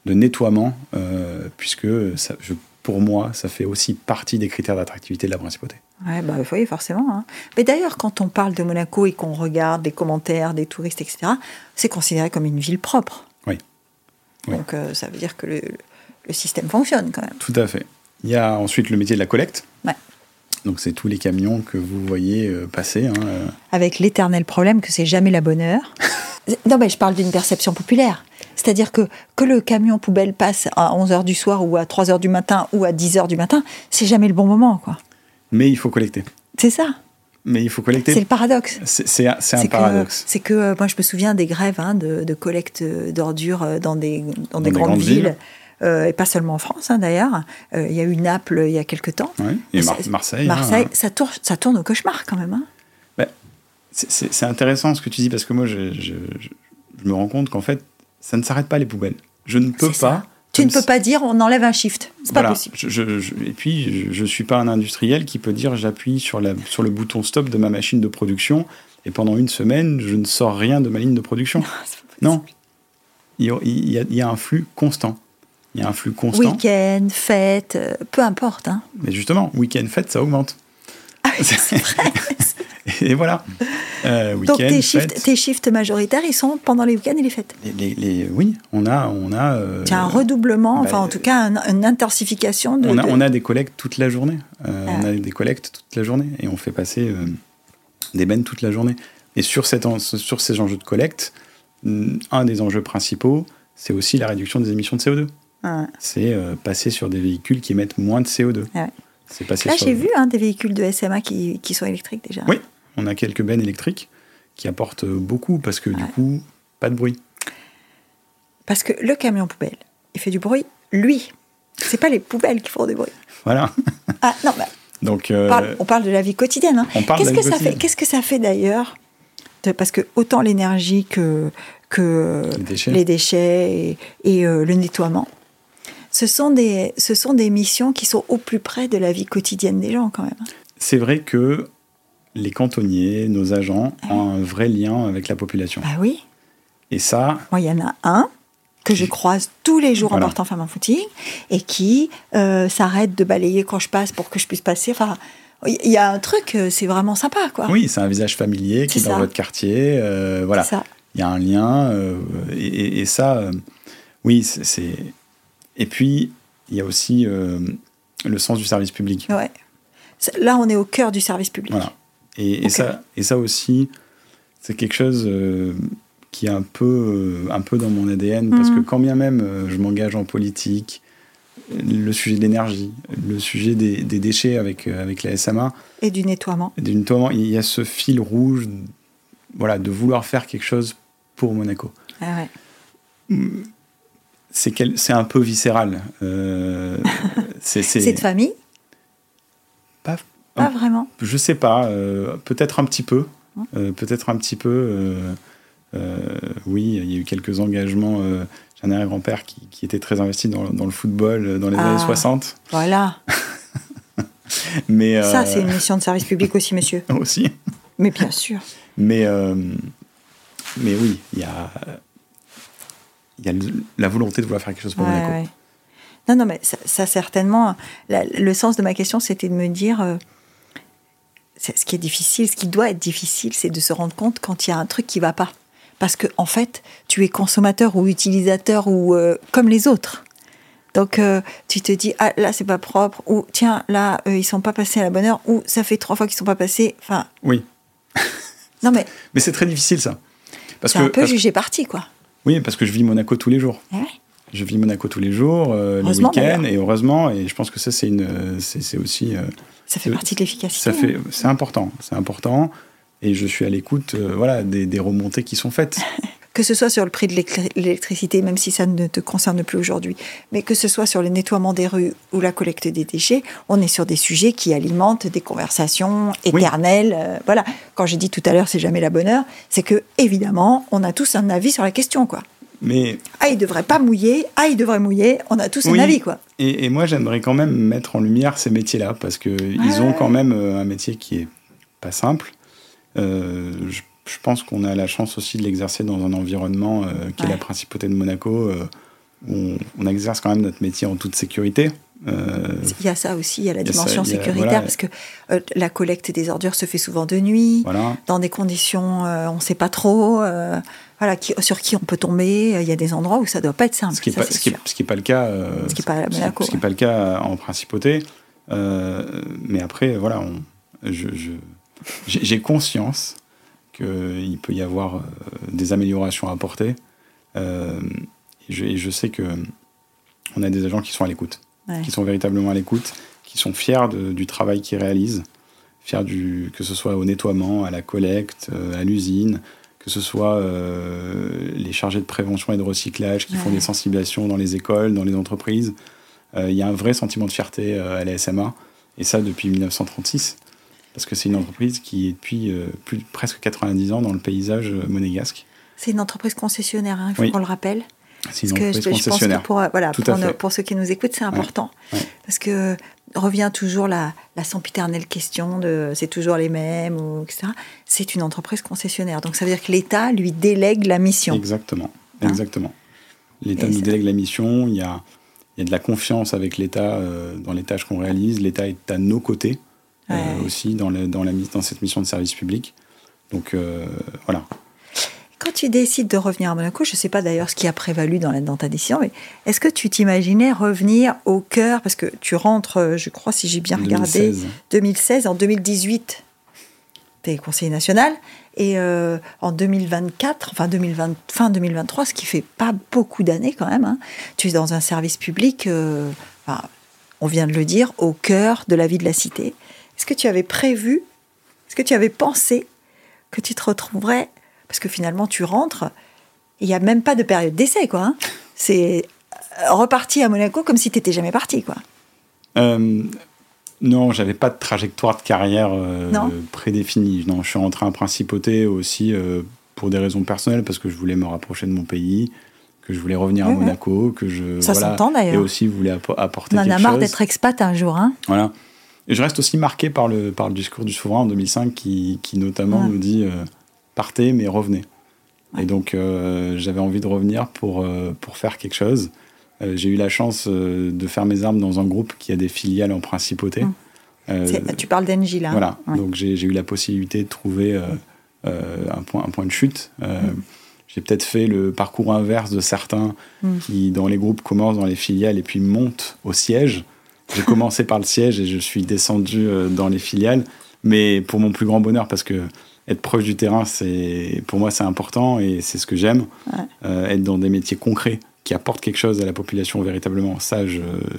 de nettoiement, euh, puisque ça, je, pour moi, ça fait aussi partie des critères d'attractivité de la principauté. Ouais, bah, oui, forcément. Hein. Mais d'ailleurs, quand on parle de Monaco et qu'on regarde les commentaires des touristes, etc., c'est considéré comme une ville propre. Oui. Donc euh, ça veut dire que le, le, système fonctionne quand même. Tout à fait. Il y a ensuite le métier de la collecte. Ouais. Donc c'est tous les camions que vous voyez euh, passer. Hein, Avec l'éternel problème que c'est jamais la bonne heure. [LAUGHS] non, mais je parle d'une perception populaire. C'est-à-dire que que le camion poubelle passe à 11h du soir ou à 3h du matin ou à 10h du matin, c'est jamais le bon moment. quoi. Mais il faut collecter. C'est ça. Mais il faut collecter. C'est le paradoxe. C'est un, paradoxe. C'est que euh, moi, je me souviens des grèves hein, de, collecte d'ordures euh, dans des, dans, des, grandes, villes. Euh, et pas seulement en France hein, d'ailleurs. il y a eu Naples il y a quelque temps. et Marseille. Marseille, hein. ça, tourne, ça tourne au cauchemar quand même. Ben, c'est intéressant ce que tu dis parce que moi, je, je me rends compte qu'en fait, ça ne s'arrête pas les poubelles. Je ne peux pas. Tu ne peux pas dire on enlève un shift. C'est pas possible. et puis, je ne suis pas un industriel qui peut dire j'appuie sur, sur le bouton stop de ma machine de production et pendant une semaine, je ne sors rien de ma ligne de production. [LAUGHS] Non. Il, y a, il, y a, un flux constant. Il y a un flux constant. Week-end, fête, euh, peu importe. Hein. Mais justement, week-end, fête, ça augmente. Ah [LAUGHS] et voilà. Euh, Donc tes shifts, tes shifts, majoritaires, ils sont pendant les week-ends et les fêtes les, Oui, on a... On a euh, un redoublement, bah, enfin en tout cas une intensification. De, on, a, on a des collectes toute la journée. Euh, ah. On a des collectes toute la journée et on fait passer des bennes toute la journée. Et sur, cette, sur ces enjeux de collecte, mm, un des enjeux principaux, c'est aussi la réduction des émissions de CO2. Ah c'est passer sur des véhicules qui émettent moins de CO2. Là, j'ai vu hein, des véhicules de SMA qui, qui, sont électriques déjà. Oui, on a quelques bennes électriques qui apportent beaucoup parce que du coup, pas de bruit. Parce que le camion poubelle, il fait du bruit, lui. C'est pas les poubelles qui font du bruit. Voilà. [LAUGHS] ah non, bah, Donc, euh, on, parle, de la vie quotidienne. Hein. Qu'est-ce que ça fait Qu'est-ce que ça fait d'ailleurs Parce que autant l'énergie que que les déchets, et, euh, le nettoiement, ce sont, des, ce sont des missions qui sont au plus près de la vie quotidienne des gens quand même. C'est vrai que les cantonniers, nos agents, ont un vrai lien avec la population. Bah oui. Et ça... Moi, il y en a un que je croise tous les jours en partant faire mon footing et qui euh, s'arrête de balayer quand je passe pour que je puisse passer. Enfin, il y a un truc, euh, c'est vraiment sympa, quoi. Oui, c'est un visage familier qui est, dans votre quartier. Euh, voilà. Il y a un lien. et, et, ça, oui, c'est et puis, il y a aussi euh, le sens du service public. Ouais. Là, on est au cœur du service public. Voilà. Et, ça, et ça aussi, c'est quelque chose euh, qui est un peu, euh, un peu dans mon ADN, parce que mhm. quand bien même je m'engage en politique, le sujet de l'énergie, le sujet des, des, déchets avec, avec la SMA. Et du nettoiement. Et du nettoiement, il y a ce fil rouge voilà, de vouloir faire quelque chose pour Monaco. Ah c'est un peu viscéral. Euh, [LAUGHS] c'est de famille? Pas, pas vraiment. Je sais pas. Euh, peut-être un petit peu. Hein euh, peut-être un petit peu. oui, il y a eu quelques engagements. J'ai un arrière-grand-père qui, qui, était très investi dans, dans le football dans les années 60. Ah, voilà. [LAUGHS] Mais, Ça, c'est une mission de service public aussi, monsieur. [LAUGHS] aussi. Mais bien sûr. Mais, mais oui, il y a il y a la volonté de vouloir faire quelque chose pour Monaco. Non, non, mais ça, certainement. le sens de ma question, c'était de me dire. Euh, ce qui est difficile, ce qui doit être difficile, c'est de se rendre compte quand il y a un truc qui va pas. Parce que, en fait, tu es consommateur ou utilisateur ou euh, comme les autres. Donc, euh, tu te dis, ah, là, c'est pas propre, ou tiens, là, ils sont pas passés à la bonne heure, ou ça fait trois fois qu'ils sont pas passés. Enfin. Oui. non, mais. [LAUGHS] Mais c'est très difficile, ça. C'est un peu jugé parti, quoi. Oui, parce que je vis Monaco tous les jours. Ah je vis Monaco tous les jours, euh, le week-end, et heureusement, et je pense que ça, c'est une, c'est aussi. Euh, ça fait partie de l'efficacité. Ça fait, c'est important, c'est important, et je suis à l'écoute, euh, voilà, des, des, remontées qui sont faites. [LAUGHS] que ce soit sur le prix de l'électricité, même si ça ne te concerne plus aujourd'hui, mais que ce soit sur le nettoiement des rues ou la collecte des déchets, on est sur des sujets qui alimentent des conversations éternelles. voilà. Quand j'ai dit tout à l'heure, c'est jamais la bonne heure, c'est que évidemment, on a tous un avis sur la question, quoi. Mais... Ah, il devrait pas mouiller, ah, il devrait mouiller, on a tous un avis, quoi. Et, moi, j'aimerais quand même mettre en lumière ces métiers-là, parce qu'ils ont quand même euh, un métier qui est pas simple. Euh, je, pense qu'on a la chance aussi de l'exercer dans un environnement euh, qui est la principauté de Monaco, où on, exerce quand même notre métier en toute sécurité. il y a ça aussi, il y a la dimension sécuritaire, parce que la collecte des ordures se fait souvent de nuit, dans des conditions, on ne sait pas trop voilà, sur qui on peut tomber. Il y a des endroits où ça ne doit pas être simple. Ce qui n'est pas, le cas. Euh, ce qui n'est pas, pas, le cas en principauté. Euh, mais après, voilà, j'ai conscience qu'il peut y avoir euh, des améliorations à apporter. et, je, sais que on a des agents qui sont à l'écoute, qui sont véritablement à l'écoute, qui sont fiers du travail qu'ils réalisent, fiers du, que ce soit au nettoiement, à la collecte, à l'usine, que ce soit euh, les chargés de prévention et de recyclage qui font des sensibilisations dans les écoles, dans les entreprises. Euh, il y a un vrai sentiment de fierté euh, à la SMA, et ça depuis 1936, parce que c'est une entreprise qui est depuis plus, presque 90 ans dans le paysage monégasque. C'est une entreprise concessionnaire, hein, il faut qu'on le rappelle. C'est une entreprise concessionnaire. pour, voilà, pour, ceux qui nous écoutent, c'est important. Parce que revient toujours la, la sempiternelle question de c'est toujours les mêmes, ou, etc. C'est une entreprise concessionnaire. Donc ça veut dire que l'État lui délègue la mission. Exactement. Hein exactement. L'État nous délègue la mission. Il y a, il y a de la confiance avec l'État euh, dans les tâches qu'on réalise. L'État est à nos côtés euh, aussi dans, dans, la, dans cette mission de service public. Donc euh, voilà. Quand tu décides de revenir à Monaco, je ne sais pas d'ailleurs ce qui a prévalu dans, la, dans ta décision, mais est-ce que tu t'imaginais revenir au cœur? Parce que tu rentres, euh, je crois, si j'ai bien regardé, 2016, en 2018, tu es conseiller national, et euh, en 2024, enfin 2020, fin 2023, ce qui fait pas beaucoup d'années quand même, hein, tu es dans un service public, euh, on vient de le dire, au cœur de la vie de la cité. Est-ce que tu avais prévu, est-ce que tu avais pensé que tu te retrouverais parce que finalement, tu rentres, il n'y a même pas de période d'essai, quoi. Hein. C'est reparti à Monaco comme si tu n'étais jamais parti, quoi. Euh, non, j'avais pas de trajectoire de carrière euh, prédéfinie. Non, je suis rentré en principauté aussi euh, pour des raisons personnelles, parce que je voulais me rapprocher de mon pays, que je voulais revenir à Monaco, que je ça s'entend d'ailleurs. Et aussi voulais apporter On en a marre d'être expat un jour, hein. Voilà. Et je reste aussi marqué par le, par le discours du souverain en 2005 qui, qui notamment nous dit partez, mais revenez. Et donc, euh, j'avais envie de revenir pour, euh, pour faire quelque chose. Euh, j'ai eu la chance de faire mes armes dans un groupe qui a des filiales en principauté. Hum. tu parles d'Engie, là. Voilà. Donc, j'ai eu la possibilité de trouver un, point, un point de chute. Hum. J'ai peut-être fait le parcours inverse de certains hum. qui, dans les groupes, commencent dans les filiales et puis montent au siège. J'ai commencé par le siège et je suis descendu dans les filiales, mais pour mon plus grand bonheur, parce que être proche du terrain, c'est pour moi c'est important et c'est ce que j'aime. Euh, être dans des métiers concrets qui apportent quelque chose à la population véritablement. Ça,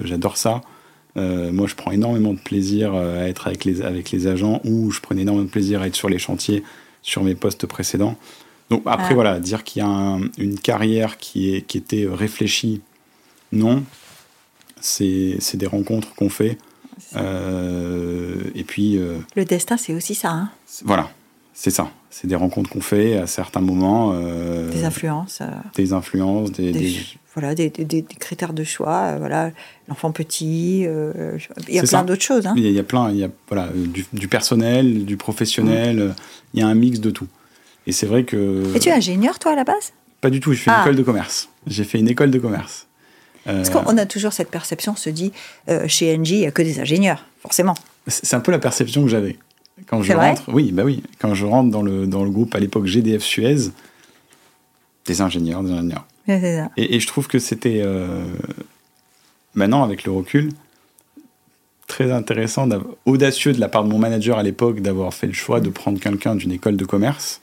j'adore ça. Euh, moi, je prends énormément de plaisir euh, à être avec les, avec les agents ou je prenais énormément de plaisir à être sur les chantiers, sur mes postes précédents. Donc après, voilà, dire qu'il y a une carrière qui, est, qui était réfléchie, non. C'est des rencontres qu'on fait. Euh, et puis. Euh, le destin, c'est aussi ça. Hein voilà, c'est ça. C'est des rencontres qu'on fait à certains moments. Euh, des influences. des influences, des, voilà, des, des, critères de choix. voilà, l'enfant petit. il y a plein d'autres choses. Hein. Il, y a, plein. Il y a voilà, du, personnel, du professionnel. Il y a un mix de tout. Et c'est vrai que. Et tu es ingénieur, toi, à la base? Pas du tout. Je fais une ah. école de commerce. J'ai fait une école de commerce. Parce qu'on a toujours cette perception, on se dit, euh, chez Engie, il n'y a que des ingénieurs, forcément. C'est un peu la perception que j'avais. Quand je rentre, oui, bah oui, quand je rentre dans le, dans le groupe à l'époque GDF Suez, des ingénieurs, des ingénieurs. Ça. Et, je trouve que c'était, euh, maintenant avec le recul, très intéressant, audacieux de la part de mon manager à l'époque d'avoir fait le choix de prendre quelqu'un d'une école de commerce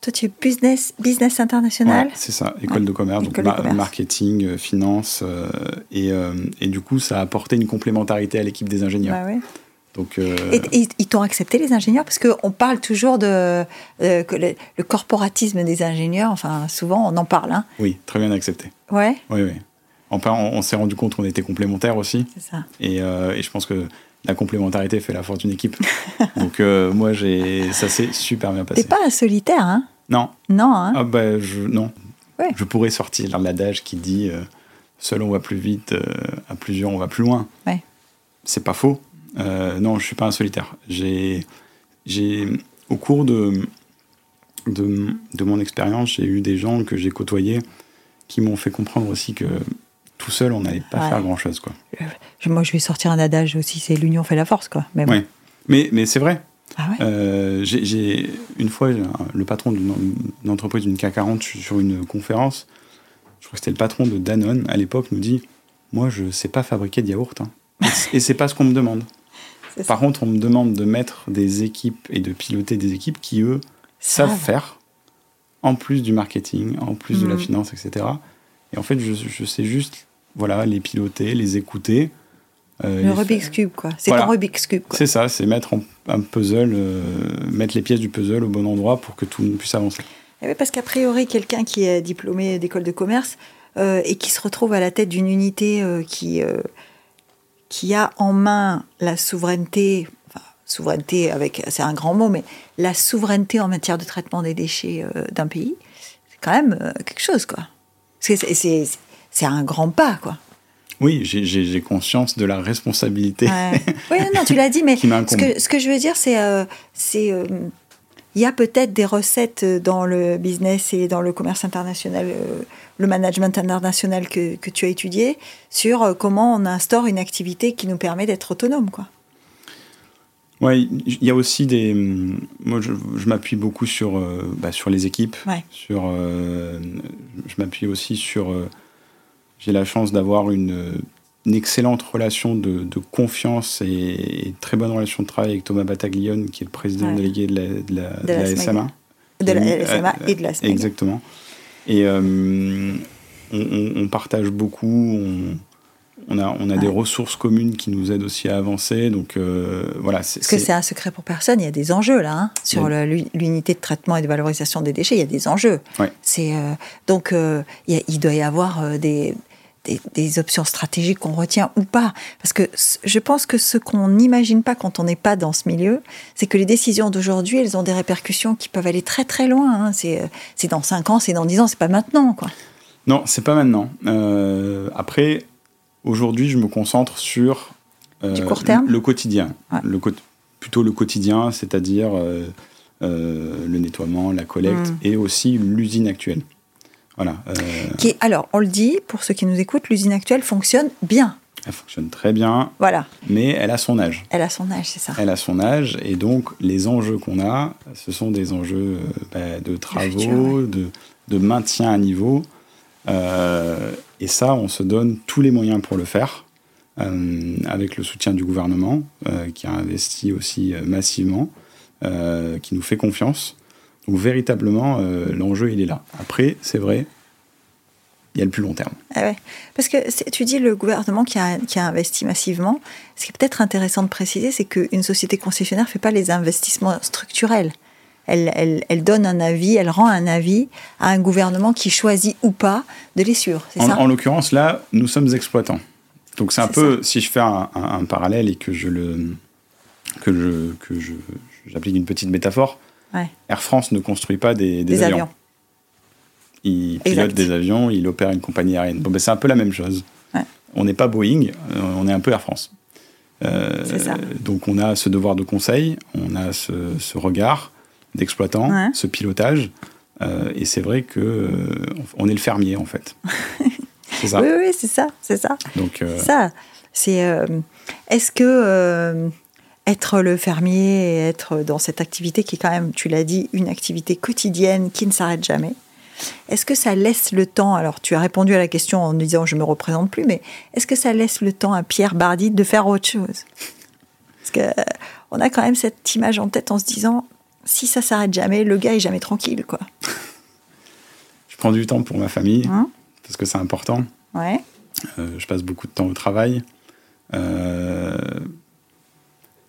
toi, tu es business, business international C'est ça, école de commerce, donc marketing, euh, finance. Euh, et, euh, et, du coup, ça a apporté une complémentarité à l'équipe des ingénieurs. Bah donc, et, ils t'ont accepté, les ingénieurs? Parce qu'on parle toujours de que le, corporatisme des ingénieurs, enfin, souvent, on en parle. Hein. Oui, très bien accepté. Ouais Oui, oui. Enfin, on, s'est rendu compte qu'on était complémentaires aussi. C'est ça. Et, et je pense que la complémentarité fait la force d'une équipe. [LAUGHS] Donc moi, j'ai, ça s'est super bien passé. T'es pas un solitaire, hein? Non. Non, hein? Ah bah, je, Non. Je pourrais sortir l'adage qui dit euh, seul on va plus vite, euh, à plusieurs on va plus loin. Ouais. C'est pas faux. Euh, non, je suis pas un solitaire. J'ai, j'ai au cours de, de, de mon expérience, j'ai eu des gens que j'ai côtoyés qui m'ont fait comprendre aussi que tout seul, on n'allait pas faire grand-chose. Quoi. Moi, je vais sortir un adage aussi, c'est l'union fait la force. Quoi. Mais, mais, mais c'est vrai. Ah euh, j'ai une fois le patron d'une entreprise d'une k 40 sur une conférence. Je crois que c'était le patron de Danone à l'époque nous dit moi je sais pas fabriquer de yaourt hein. et c'est pas ce qu'on me demande. [LAUGHS] Par contre on me demande de mettre des équipes et de piloter des équipes qui eux savent faire en plus du marketing, en plus de la mm. finance, etc. Et en fait je, je sais juste voilà les piloter, les écouter euh, le Rubik's Cube, quoi. C'est un Rubik's Cube. C'est ça, c'est mettre un puzzle, euh, mettre les pièces du puzzle au bon endroit pour que tout puisse avancer. Eh parce qu'a priori, quelqu'un qui est diplômé d'école de commerce euh, et qui se retrouve à la tête d'une unité qui, qui a en main la souveraineté, enfin, souveraineté avec, c'est un grand mot, mais la souveraineté en matière de traitement des déchets d'un pays, c'est quand même quelque chose, quoi. C'est un grand pas, quoi. Oui, j'ai conscience de la responsabilité. Oui, non, tu l'as dit, [LAUGHS] mais ce, que, ce que je veux dire, c'est euh, c'est euh, il y a peut-être des recettes dans le business et dans le commerce international, euh, le management international que, que, tu as étudié, sur comment on instaure une activité qui nous permet d'être autonome, quoi. Oui, il y a aussi des. Moi, je, m'appuie beaucoup sur, bah, sur les équipes. Sur, je m'appuie aussi sur j'ai la chance d'avoir une, excellente relation de, confiance et, très bonne relation de travail avec Thomas Bataglione, qui est le président délégué de la, de la, SMA. De la SMA et de la SMA. Exactement. Et euh, on, partage beaucoup, on, a, on a des ressources communes qui nous aident aussi à avancer. Donc euh, voilà. Parce que c'est un secret pour personne, il y a des enjeux là, hein, sur l'unité de traitement et de valorisation des déchets, il y a des enjeux. C'est euh, donc il, il, doit y avoir des, des, options stratégiques qu'on retient ou pas. Parce que je pense que ce qu'on n'imagine pas quand on n'est pas dans ce milieu, c'est que les décisions d'aujourd'hui, elles ont des répercussions qui peuvent aller très très loin. Hein. Euh, c'est dans 5 ans, c'est dans 10 ans, c'est pas maintenant. Quoi. Non, c'est pas maintenant. Euh, après, aujourd'hui, je me concentre sur euh, court terme le quotidien. Le, plutôt le quotidien, c'est-à-dire le nettoiement, la collecte mmh. et aussi l'usine actuelle. Voilà. Euh, qui alors, on le dit, pour ceux qui nous écoutent, l'usine actuelle fonctionne bien. Elle fonctionne très bien. Voilà. Mais elle a son âge. Elle a son âge, c'est ça. Elle a son âge. Et donc, les enjeux qu'on a, ce sont des enjeux euh, bah, de travaux, de, de, maintien à niveau. Euh, et ça, on se donne tous les moyens pour le faire, avec le soutien du gouvernement, qui a investi aussi massivement, qui nous fait confiance. Donc véritablement, euh, l'enjeu, il est là. Après, c'est vrai, il y a le plus long terme. Ah ouais. Parce que tu dis le gouvernement qui a, qui a investi massivement. Ce qui est peut-être intéressant de préciser, c'est qu'une société concessionnaire ne fait pas les investissements structurels. elle, elle, donne un avis, elle rend un avis à un gouvernement qui choisit ou pas de les suivre. En, en l'occurrence, là, nous sommes exploitants. Donc c'est un peu, si je fais un, parallèle et que je le que je que je j'applique une petite métaphore. Air France ne construit pas des, avions. Il pilote des avions, il opère une compagnie aérienne. Bon, ben, c'est un peu la même chose. On n'est pas Boeing, euh, on est un peu Air France. Euh, donc on a ce devoir de conseil, on a ce, regard d'exploitant, ce pilotage. Euh, et c'est vrai que on est le fermier en fait. [LAUGHS] c'est ça. Oui, oui, c'est ça, c'est ça. Donc ça, c'est. Est-ce que être le fermier et être dans cette activité qui est quand même, tu l'as dit, une activité quotidienne qui ne s'arrête jamais. Est-ce que ça laisse le temps, alors tu as répondu à la question en disant je me représente plus, mais est-ce que ça laisse le temps à Pierre Bardi de faire autre chose? Parce que on a quand même cette image en tête en se disant si ça s'arrête jamais, le gars est jamais tranquille, quoi. Je prends du temps pour ma famille hein? parce que c'est important. Ouais. Euh, je passe beaucoup de temps au travail. Euh,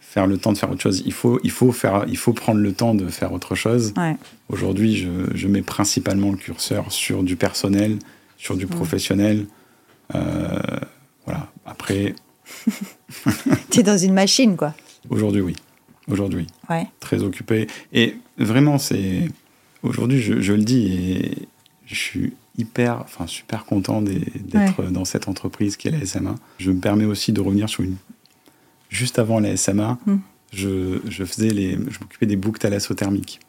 faire le temps de faire autre chose. Il faut, il faut, faire, il faut prendre le temps de faire autre chose. Aujourd'hui, je, je, mets principalement le curseur sur du personnel, sur du professionnel. Euh, voilà. Après. [LAUGHS] tu es dans une machine, quoi. Aujourd'hui, oui. Aujourd'hui. Ouais. Très occupé. Et vraiment, c'est. Aujourd'hui, je, je, le dis et je suis hyper, enfin super content d'être dans cette entreprise qui est la SMA. Je me permets aussi de revenir sur une juste avant la SMA, hmm. je, je, faisais les, je m'occupais des boucles thalassothermiques.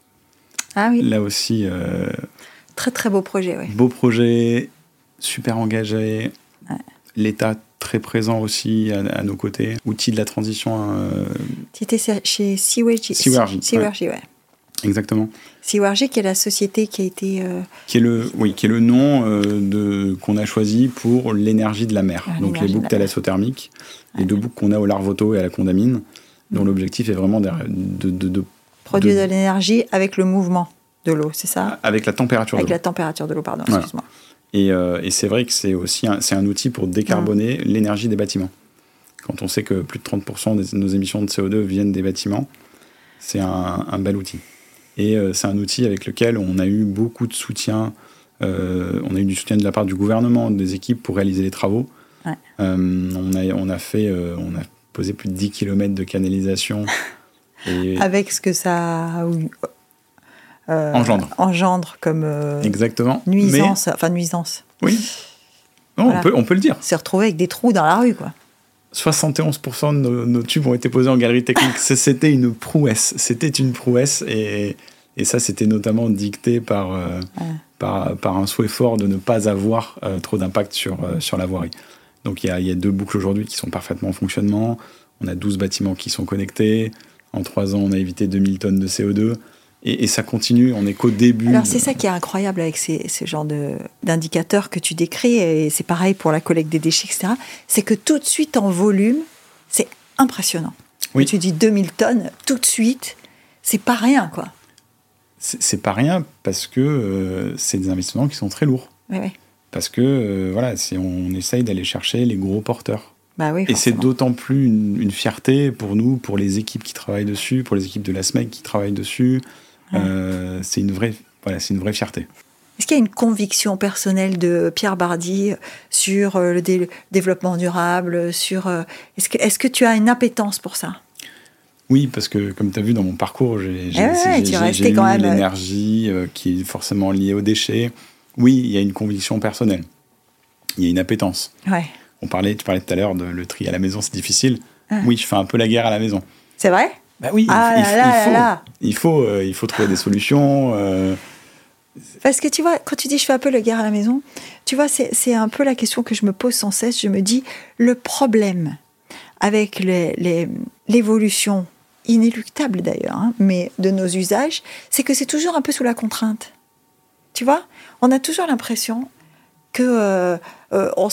Ah oui. Là aussi. Euh, très très beau projet, oui. Beau projet, super engagé. L'État très présent aussi à, nos côtés. Outil de la transition. Euh... Tu étais chez Seawergy. Seawergy, ouais. Exactement. Seawergy, qui est la société qui a été. Euh, qui est le, oui, qui est le nom euh, qu'on a choisi pour l'énergie de la mer. Ah, Donc les boucles thalassothermiques les deux boucles qu'on a au Larvoto et à la Condamine, dont mm. l'objectif est vraiment de, de, produire de, l'énergie avec le mouvement de l'eau, c'est ça? Avec la température de l'eau. Avec la température de l'eau, pardon, excuse-moi. Et, euh, et c'est vrai que c'est aussi un, un, outil pour décarboner mm. l'énergie des bâtiments. Quand on sait que plus de 30% de nos émissions de CO2 viennent des bâtiments, c'est un, un, bel outil. Et euh, c'est un outil avec lequel on a eu beaucoup de soutien. Euh, on a eu du soutien de la part du gouvernement, des équipes pour réaliser les travaux. Euh, on, a, on, a fait, on a posé plus de 10 km de canalisation. [LAUGHS] Avec ce que ça euh, engendre. engendre comme Exactement. nuisance, enfin nuisance. Oui. on, peut, on peut le dire. Se retrouver avec des trous dans la rue, quoi. 71% de nos, tubes ont été posés en galerie technique. C'était une prouesse. C'était une prouesse. Et, et ça, c'était notamment dicté par, par, par, un souhait fort de ne pas avoir trop d'impact sur, sur la voirie. Donc il y a, deux boucles aujourd'hui qui sont parfaitement en fonctionnement. On a 12 bâtiments qui sont connectés. En trois ans, on a évité 2000 tonnes de CO2. Et, ça continue, on n'est qu'au début. Alors c'est ça qui est incroyable avec ces, ce genre d'indicateurs que tu décris, et c'est pareil pour la collecte des déchets, etc. C'est que tout de suite en volume, c'est impressionnant. Oui. tu dis 2000 tonnes, tout de suite, c'est pas rien, quoi. C'est pas rien parce que euh, c'est des investissements qui sont très lourds. Oui, oui. Parce que, euh, voilà, on essaye d'aller chercher les gros porteurs. Bah oui, et c'est d'autant plus une, fierté pour nous, pour les équipes qui travaillent dessus, pour les équipes de la SMEC qui travaillent dessus. Euh, c'est une, vraie, voilà, une vraie fierté. Est-ce qu'il y a une conviction personnelle de Pierre Bardi sur euh, le développement durable sur, Est-ce que, est que tu as une appétence pour ça? Oui, parce que comme tu as vu dans mon parcours, j'ai eh eu l'énergie qui est forcément liée aux déchets oui, il y a une conviction personnelle. Il y a une appétence. On parlait, tu parlais tout à l'heure de le tri à la maison, c'est difficile. Oui, je fais un peu la guerre à la maison. C'est vrai? Bah oui, il, faut, il, faut, trouver des solutions. Euh. Parce que tu vois, quand tu dis je fais un peu la guerre à la maison, tu vois, c'est un peu la question que je me pose sans cesse. Je me dis, le problème avec l'évolution inéluctable d'ailleurs, hein, mais de nos usages, c'est que c'est toujours un peu sous la contrainte. Tu vois On a toujours l'impression que euh, euh, on,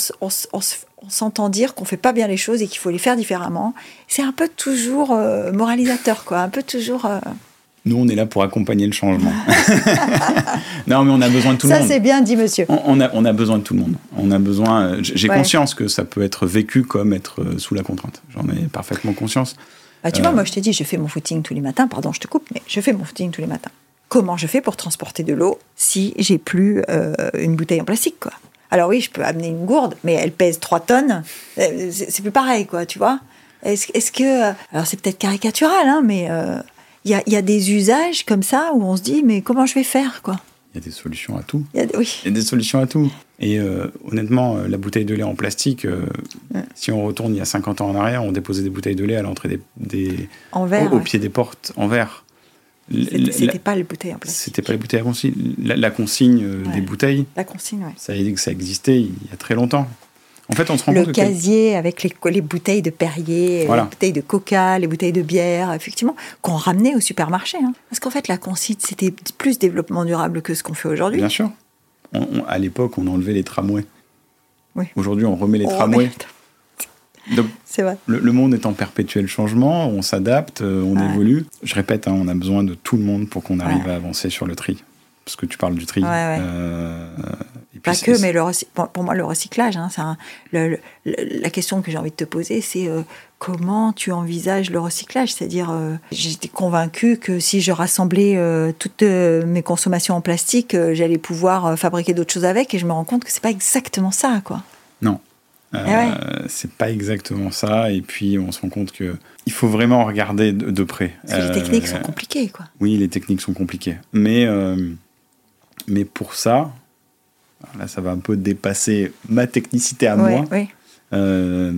s'entend dire qu'on fait pas bien les choses et qu'il faut les faire différemment. C'est un peu toujours euh, moralisateur, quoi. Un peu toujours. Nous, on est là pour accompagner le changement. [LAUGHS] [LAUGHS] non, mais on a besoin de tout le monde. Ça, c'est bien dit, monsieur. On, a, on a besoin de tout le monde. On a besoin. J'ai conscience que ça peut être vécu comme être sous la contrainte. J'en ai parfaitement conscience. Bah, tu vois, moi, je t'ai dit, je fais mon footing tous les matins. Pardon, je te coupe, mais je fais mon footing tous les matins. comment je fais pour transporter de l'eau si j'ai plus une bouteille en plastique, quoi? Alors oui, je peux amener une gourde, mais elle pèse 3 tonnes. C'est plus pareil, quoi, tu vois. Est-ce que... Alors c'est peut-être caricatural, hein, mais il y, a, des usages comme ça où on se dit, mais comment je vais faire, quoi? Il y a des solutions à tout. Il y a, oui. Y a des solutions à tout. Et euh, honnêtement, euh, la bouteille de lait en plastique, euh, si on retourne il y a 50 ans en arrière, on déposait des bouteilles de lait à l'entrée des, des en verre, au, pied des portes en verre. C'était pas les bouteilles en plastique. C'était pas les bouteilles à consigne. La, consigne des bouteilles. La consigne, oui. Ça, ça existait il y a très longtemps. En fait, on se rend le compte casier avec les, les, bouteilles de Perrier, les bouteilles de Coca, les bouteilles de bière, effectivement, qu'on ramenait au supermarché. Hein. Parce qu'en fait, la consigne, c'était plus développement durable que ce qu'on fait aujourd'hui. Bien sûr. à l'époque, on enlevait les tramways. Oui. Aujourd'hui, on remet les tramways. C'est vrai. Le, monde est en perpétuel changement, on s'adapte, euh, on évolue. Je répète, hein, on a besoin de tout le monde pour qu'on arrive à avancer sur le tri parce que tu parles du tri. Euh, pas que, mais le pour moi, le recyclage, hein, la question que j'ai envie de te poser, c'est euh, comment tu envisages le recyclage? C'est-à-dire, euh, j'étais convaincue que si je rassemblais toutes mes consommations en plastique, j'allais pouvoir fabriquer d'autres choses avec, et je me rends compte que c'est pas exactement ça, quoi. Non. Eh c'est pas exactement ça, et puis on se rend compte que il faut vraiment regarder de, près. Parce que les techniques sont compliquées, quoi. Oui, les techniques sont compliquées, mais mais pour ça, là, ça va un peu dépasser ma technicité à moi. Euh,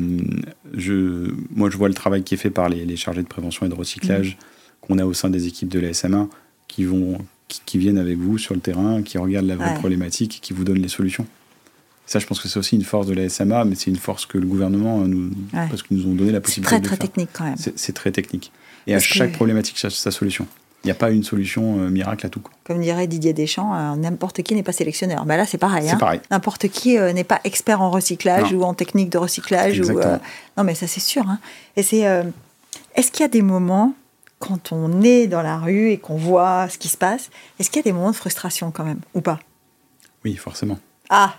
je, moi, je vois le travail qui est fait par les, chargés de prévention et de recyclage mm. qu'on a au sein des équipes de la SMA qui, vont, qui, viennent avec vous sur le terrain, qui regardent la vraie problématique et qui vous donnent les solutions. Ça, je pense que c'est aussi une force de la SMA, mais c'est une force que le gouvernement nous, parce qu'ils nous ont donné la possibilité. C'est très, très technique quand même. C'est très technique. Et à chaque problématique, sa, sa solution. Il n'y a pas une solution euh, miracle à tout. Comme dirait Didier Deschamps, euh, n'importe qui n'est pas sélectionneur. Ben là, c'est pareil. C'est hein. pareil. N'importe qui euh, n'est pas expert en recyclage ou en technique de recyclage. Ou, Non, mais ça, c'est sûr. Hein. Et c'est. Est-ce qu'il y a des moments, quand on est dans la rue et qu'on voit ce qui se passe, est-ce qu'il y a des moments de frustration quand même, ou pas? Oui, forcément. Ah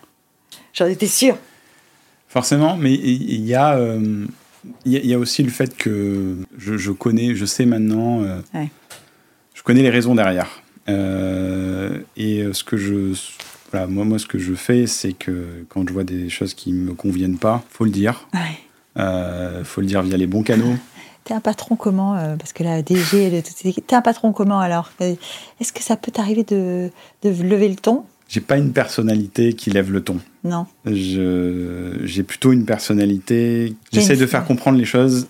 J'en étais sûr. Forcément, mais il y a. Il y, a aussi le fait que je, connais, je sais maintenant connais les raisons derrière. Euh, et ce que je, voilà, moi, moi, ce que je fais, c'est que quand je vois des choses qui me conviennent pas, faut le dire. Ouais. Euh, faut le dire via les bons canaux. [LAUGHS] T'es un patron comment euh, Parce que la DG, t'es un patron comment alors? Est-ce que ça peut t'arriver de, de lever le ton? J'ai pas une personnalité qui lève le ton. Non. J'ai plutôt une personnalité. J'essaie de faire comprendre les choses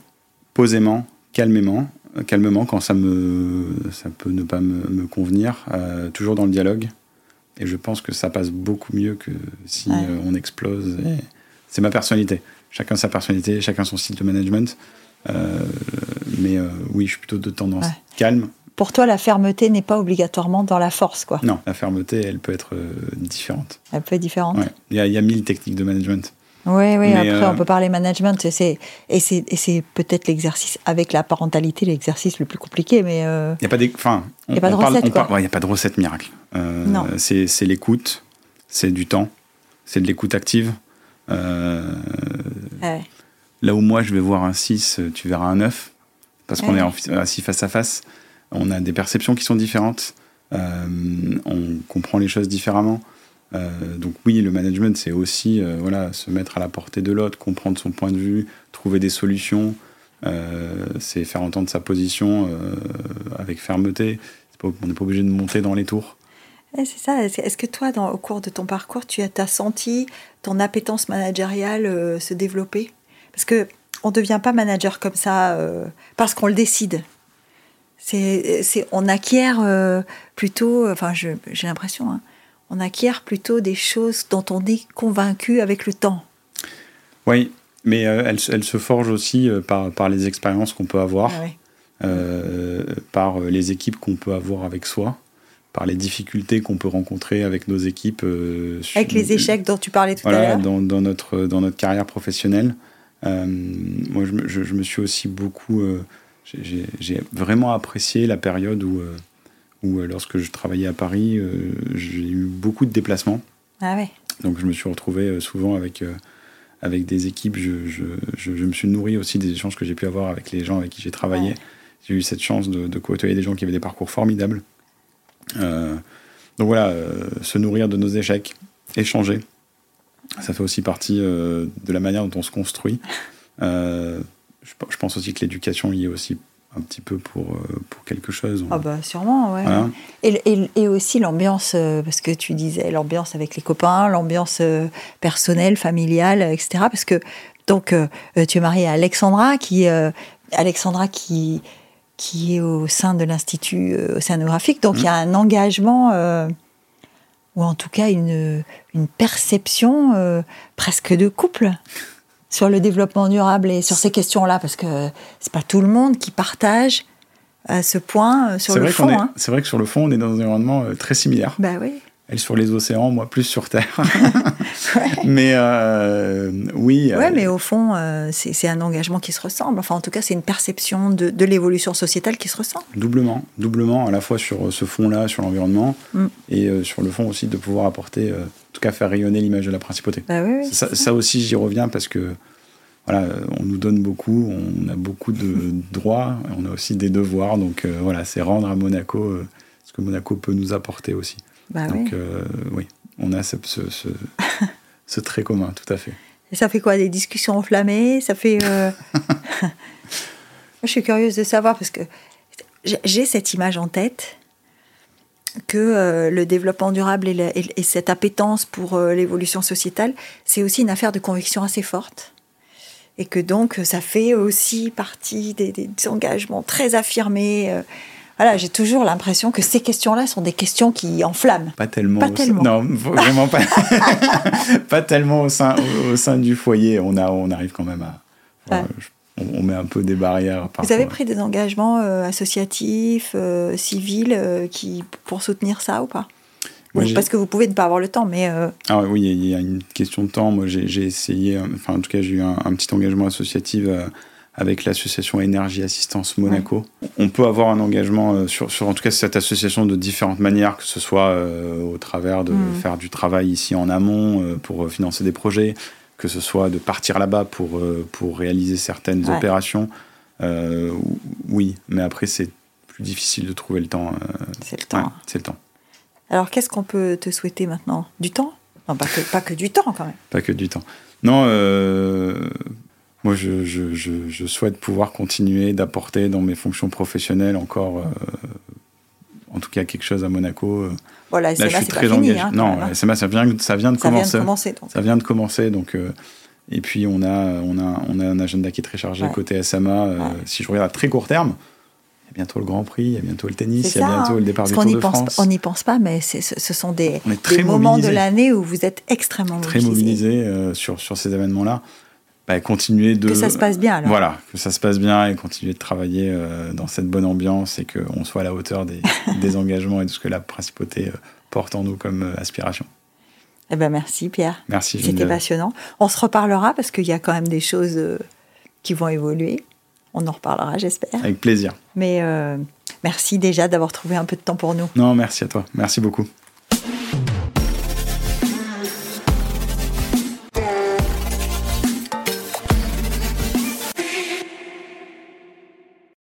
posément, calmement, calmement quand ça, me, ça peut ne pas me, convenir, euh, toujours dans le dialogue. Et je pense que ça passe beaucoup mieux que si euh, on explose. C'est ma personnalité. Chacun sa personnalité, chacun son style de management. Euh, mais oui, je suis plutôt de tendance calme. Pour toi, la fermeté n'est pas obligatoirement dans la force, quoi. Non, la fermeté, elle peut être différente. Elle peut être différente. Il y, y, a mille techniques de management. Oui, oui, après on euh, peut parler management, et c'est peut-être l'exercice, avec la parentalité, l'exercice le plus compliqué, mais... Euh, il n'y a pas, enfin, a pas de recette, Il n'y a pas de recette miracle. Euh, non. C'est l'écoute, c'est du temps, c'est de l'écoute active. Là où moi je vais voir un 6, tu verras un 9, parce qu'on est assis face à face, on a des perceptions qui sont différentes, on comprend les choses différemment. Euh, donc oui, le management, c'est aussi euh, voilà, se mettre à la portée de l'autre, comprendre son point de vue, trouver des solutions. Euh, c'est faire entendre sa position avec fermeté. on n'est pas obligé de monter dans les tours. c'est ça. Est-ce que toi, au cours de ton parcours, tu as, as senti ton appétence managériale se développer? Parce que on ne devient pas manager comme ça parce qu'on le décide. C'est, on acquiert plutôt, enfin j'ai l'impression, hein, on acquiert plutôt des choses dont on est convaincu avec le temps. Oui, mais euh, elle, se forge aussi euh, par, par, les expériences qu'on peut avoir, ah euh, par les équipes qu'on peut avoir avec soi, par les difficultés qu'on peut rencontrer avec nos équipes. avec les échecs dont tu parlais tout à l'heure. Dans, dans, notre, dans notre carrière professionnelle. moi, je, je, me suis aussi beaucoup... j'ai vraiment apprécié la période où où euh, lorsque je travaillais à Paris, euh, j'ai eu beaucoup de déplacements. Ah ouais. Donc je me suis retrouvé euh, souvent avec, avec des équipes. Je, je, je, me suis nourri aussi des échanges que j'ai pu avoir avec les gens avec qui j'ai travaillé. J'ai eu cette chance de, de, côtoyer des gens qui avaient des parcours formidables. donc voilà, se nourrir de nos échecs, échanger. Ça fait aussi partie de la manière dont on se construit. Je, pense aussi que l'éducation y est aussi un petit peu pour, euh, pour quelque chose. Ah bah sûrement, ouais. Et, et, et, aussi l'ambiance, euh, parce que tu disais l'ambiance avec les copains, l'ambiance euh, personnelle, familiale, etc. Parce que donc tu es marié à Alexandra qui Alexandra qui qui est au sein de l'institut océanographique, donc il y a un engagement ou en tout cas une une perception presque de couple sur le développement durable et sur ces questions-là, parce que c'est pas tout le monde qui partage à ce point euh, sur le fond. Hein. C'est vrai que sur le fond, on est dans un environnement euh, très similaire. Bah oui. Elle sur les océans, moi plus sur Terre. [LAUGHS] Mais euh, oui. Ouais, mais au fond, c'est un engagement qui se ressemble. Enfin, en tout cas, c'est une perception de, de l'évolution sociétale qui se ressent. Doublement, doublement, à la fois sur ce fond-là, sur l'environnement, mm. et sur le fond aussi de pouvoir apporter en tout cas faire rayonner l'image de la principauté. Bah ça, aussi, j'y reviens parce que voilà, on nous donne beaucoup, on a beaucoup de [LAUGHS] droits, on a aussi des devoirs. Donc euh, voilà, c'est rendre à Monaco euh, ce que Monaco peut nous apporter aussi. Bah donc euh, oui. on a ce, [LAUGHS] ce, trait commun, tout à fait. Et ça fait quoi Des discussions enflammées? Ça fait. [LAUGHS] je suis curieuse de savoir parce que j'ai cette image en tête que euh, le développement durable et, cette appétence pour euh, l'évolution sociétale, c'est aussi une affaire de conviction assez forte. Et que donc, ça fait aussi partie des, engagements très affirmés. Euh. Voilà, j'ai toujours l'impression que ces questions-là sont des questions qui enflamment. Pas tellement. Pas tellement. non, vraiment pas. [LAUGHS] pas tellement au sein, au, sein du foyer. On, a, on arrive quand même à on, met un peu des barrières. Vous avez pris des engagements euh, associatifs, euh, civils, euh, qui, pour soutenir ça ou pas? Parce que vous pouvez ne pas avoir le temps, mais... Ah oui, il y a une question de temps. Moi, j'ai essayé, enfin en tout cas, j'ai eu un, petit engagement associatif avec l'association Énergie Assistance Monaco. On peut avoir un engagement sur, sur, en tout cas, cette association de différentes manières, que ce soit au travers de hmm. faire du travail ici en amont pour financer des projets, que ce soit de partir là-bas pour, euh, pour réaliser certaines opérations. Euh, oui, mais après, c'est plus difficile de trouver le temps. Euh, c'est le temps. c'est le temps. Alors, qu'est-ce qu'on peut te souhaiter maintenant? Du temps? Non, pas que, pas que du temps, quand même. Pas que du temps. Non, moi, je, je, je, souhaite pouvoir continuer d'apporter dans mes fonctions professionnelles encore, en tout cas, quelque chose à Monaco. Voilà, là, je suis très engagé. Hein, non, hein. SMA, ça vient, ça vient de ça commencer. Vient de commencer Ça vient de commencer, donc. Euh, et puis on a, on a, on a un agenda qui est très chargé côté SMA. Euh, si je regarde à très court terme, il y a bientôt le Grand Prix, il y a bientôt le tennis, il y a bientôt le départ du Tour de France. On n'y pense pas, mais ce sont des, des moments de l'année où vous êtes extrêmement très mobilisé euh, sur, sur ces événements-là. Bah, continuer de... Que ça se passe bien, alors. Voilà, que ça se passe bien et continuer de travailler euh, dans cette bonne ambiance et qu'on soit à la hauteur des, [LAUGHS] des, engagements et de ce que la principauté euh, porte en nous comme euh, aspiration. Eh ben merci Pierre. Merci. C'était passionnant. On se reparlera parce qu'il y a quand même des choses qui vont évoluer. On en reparlera, j'espère. Avec plaisir. Mais merci déjà d'avoir trouvé un peu de temps pour nous. Non, merci à toi. Merci beaucoup.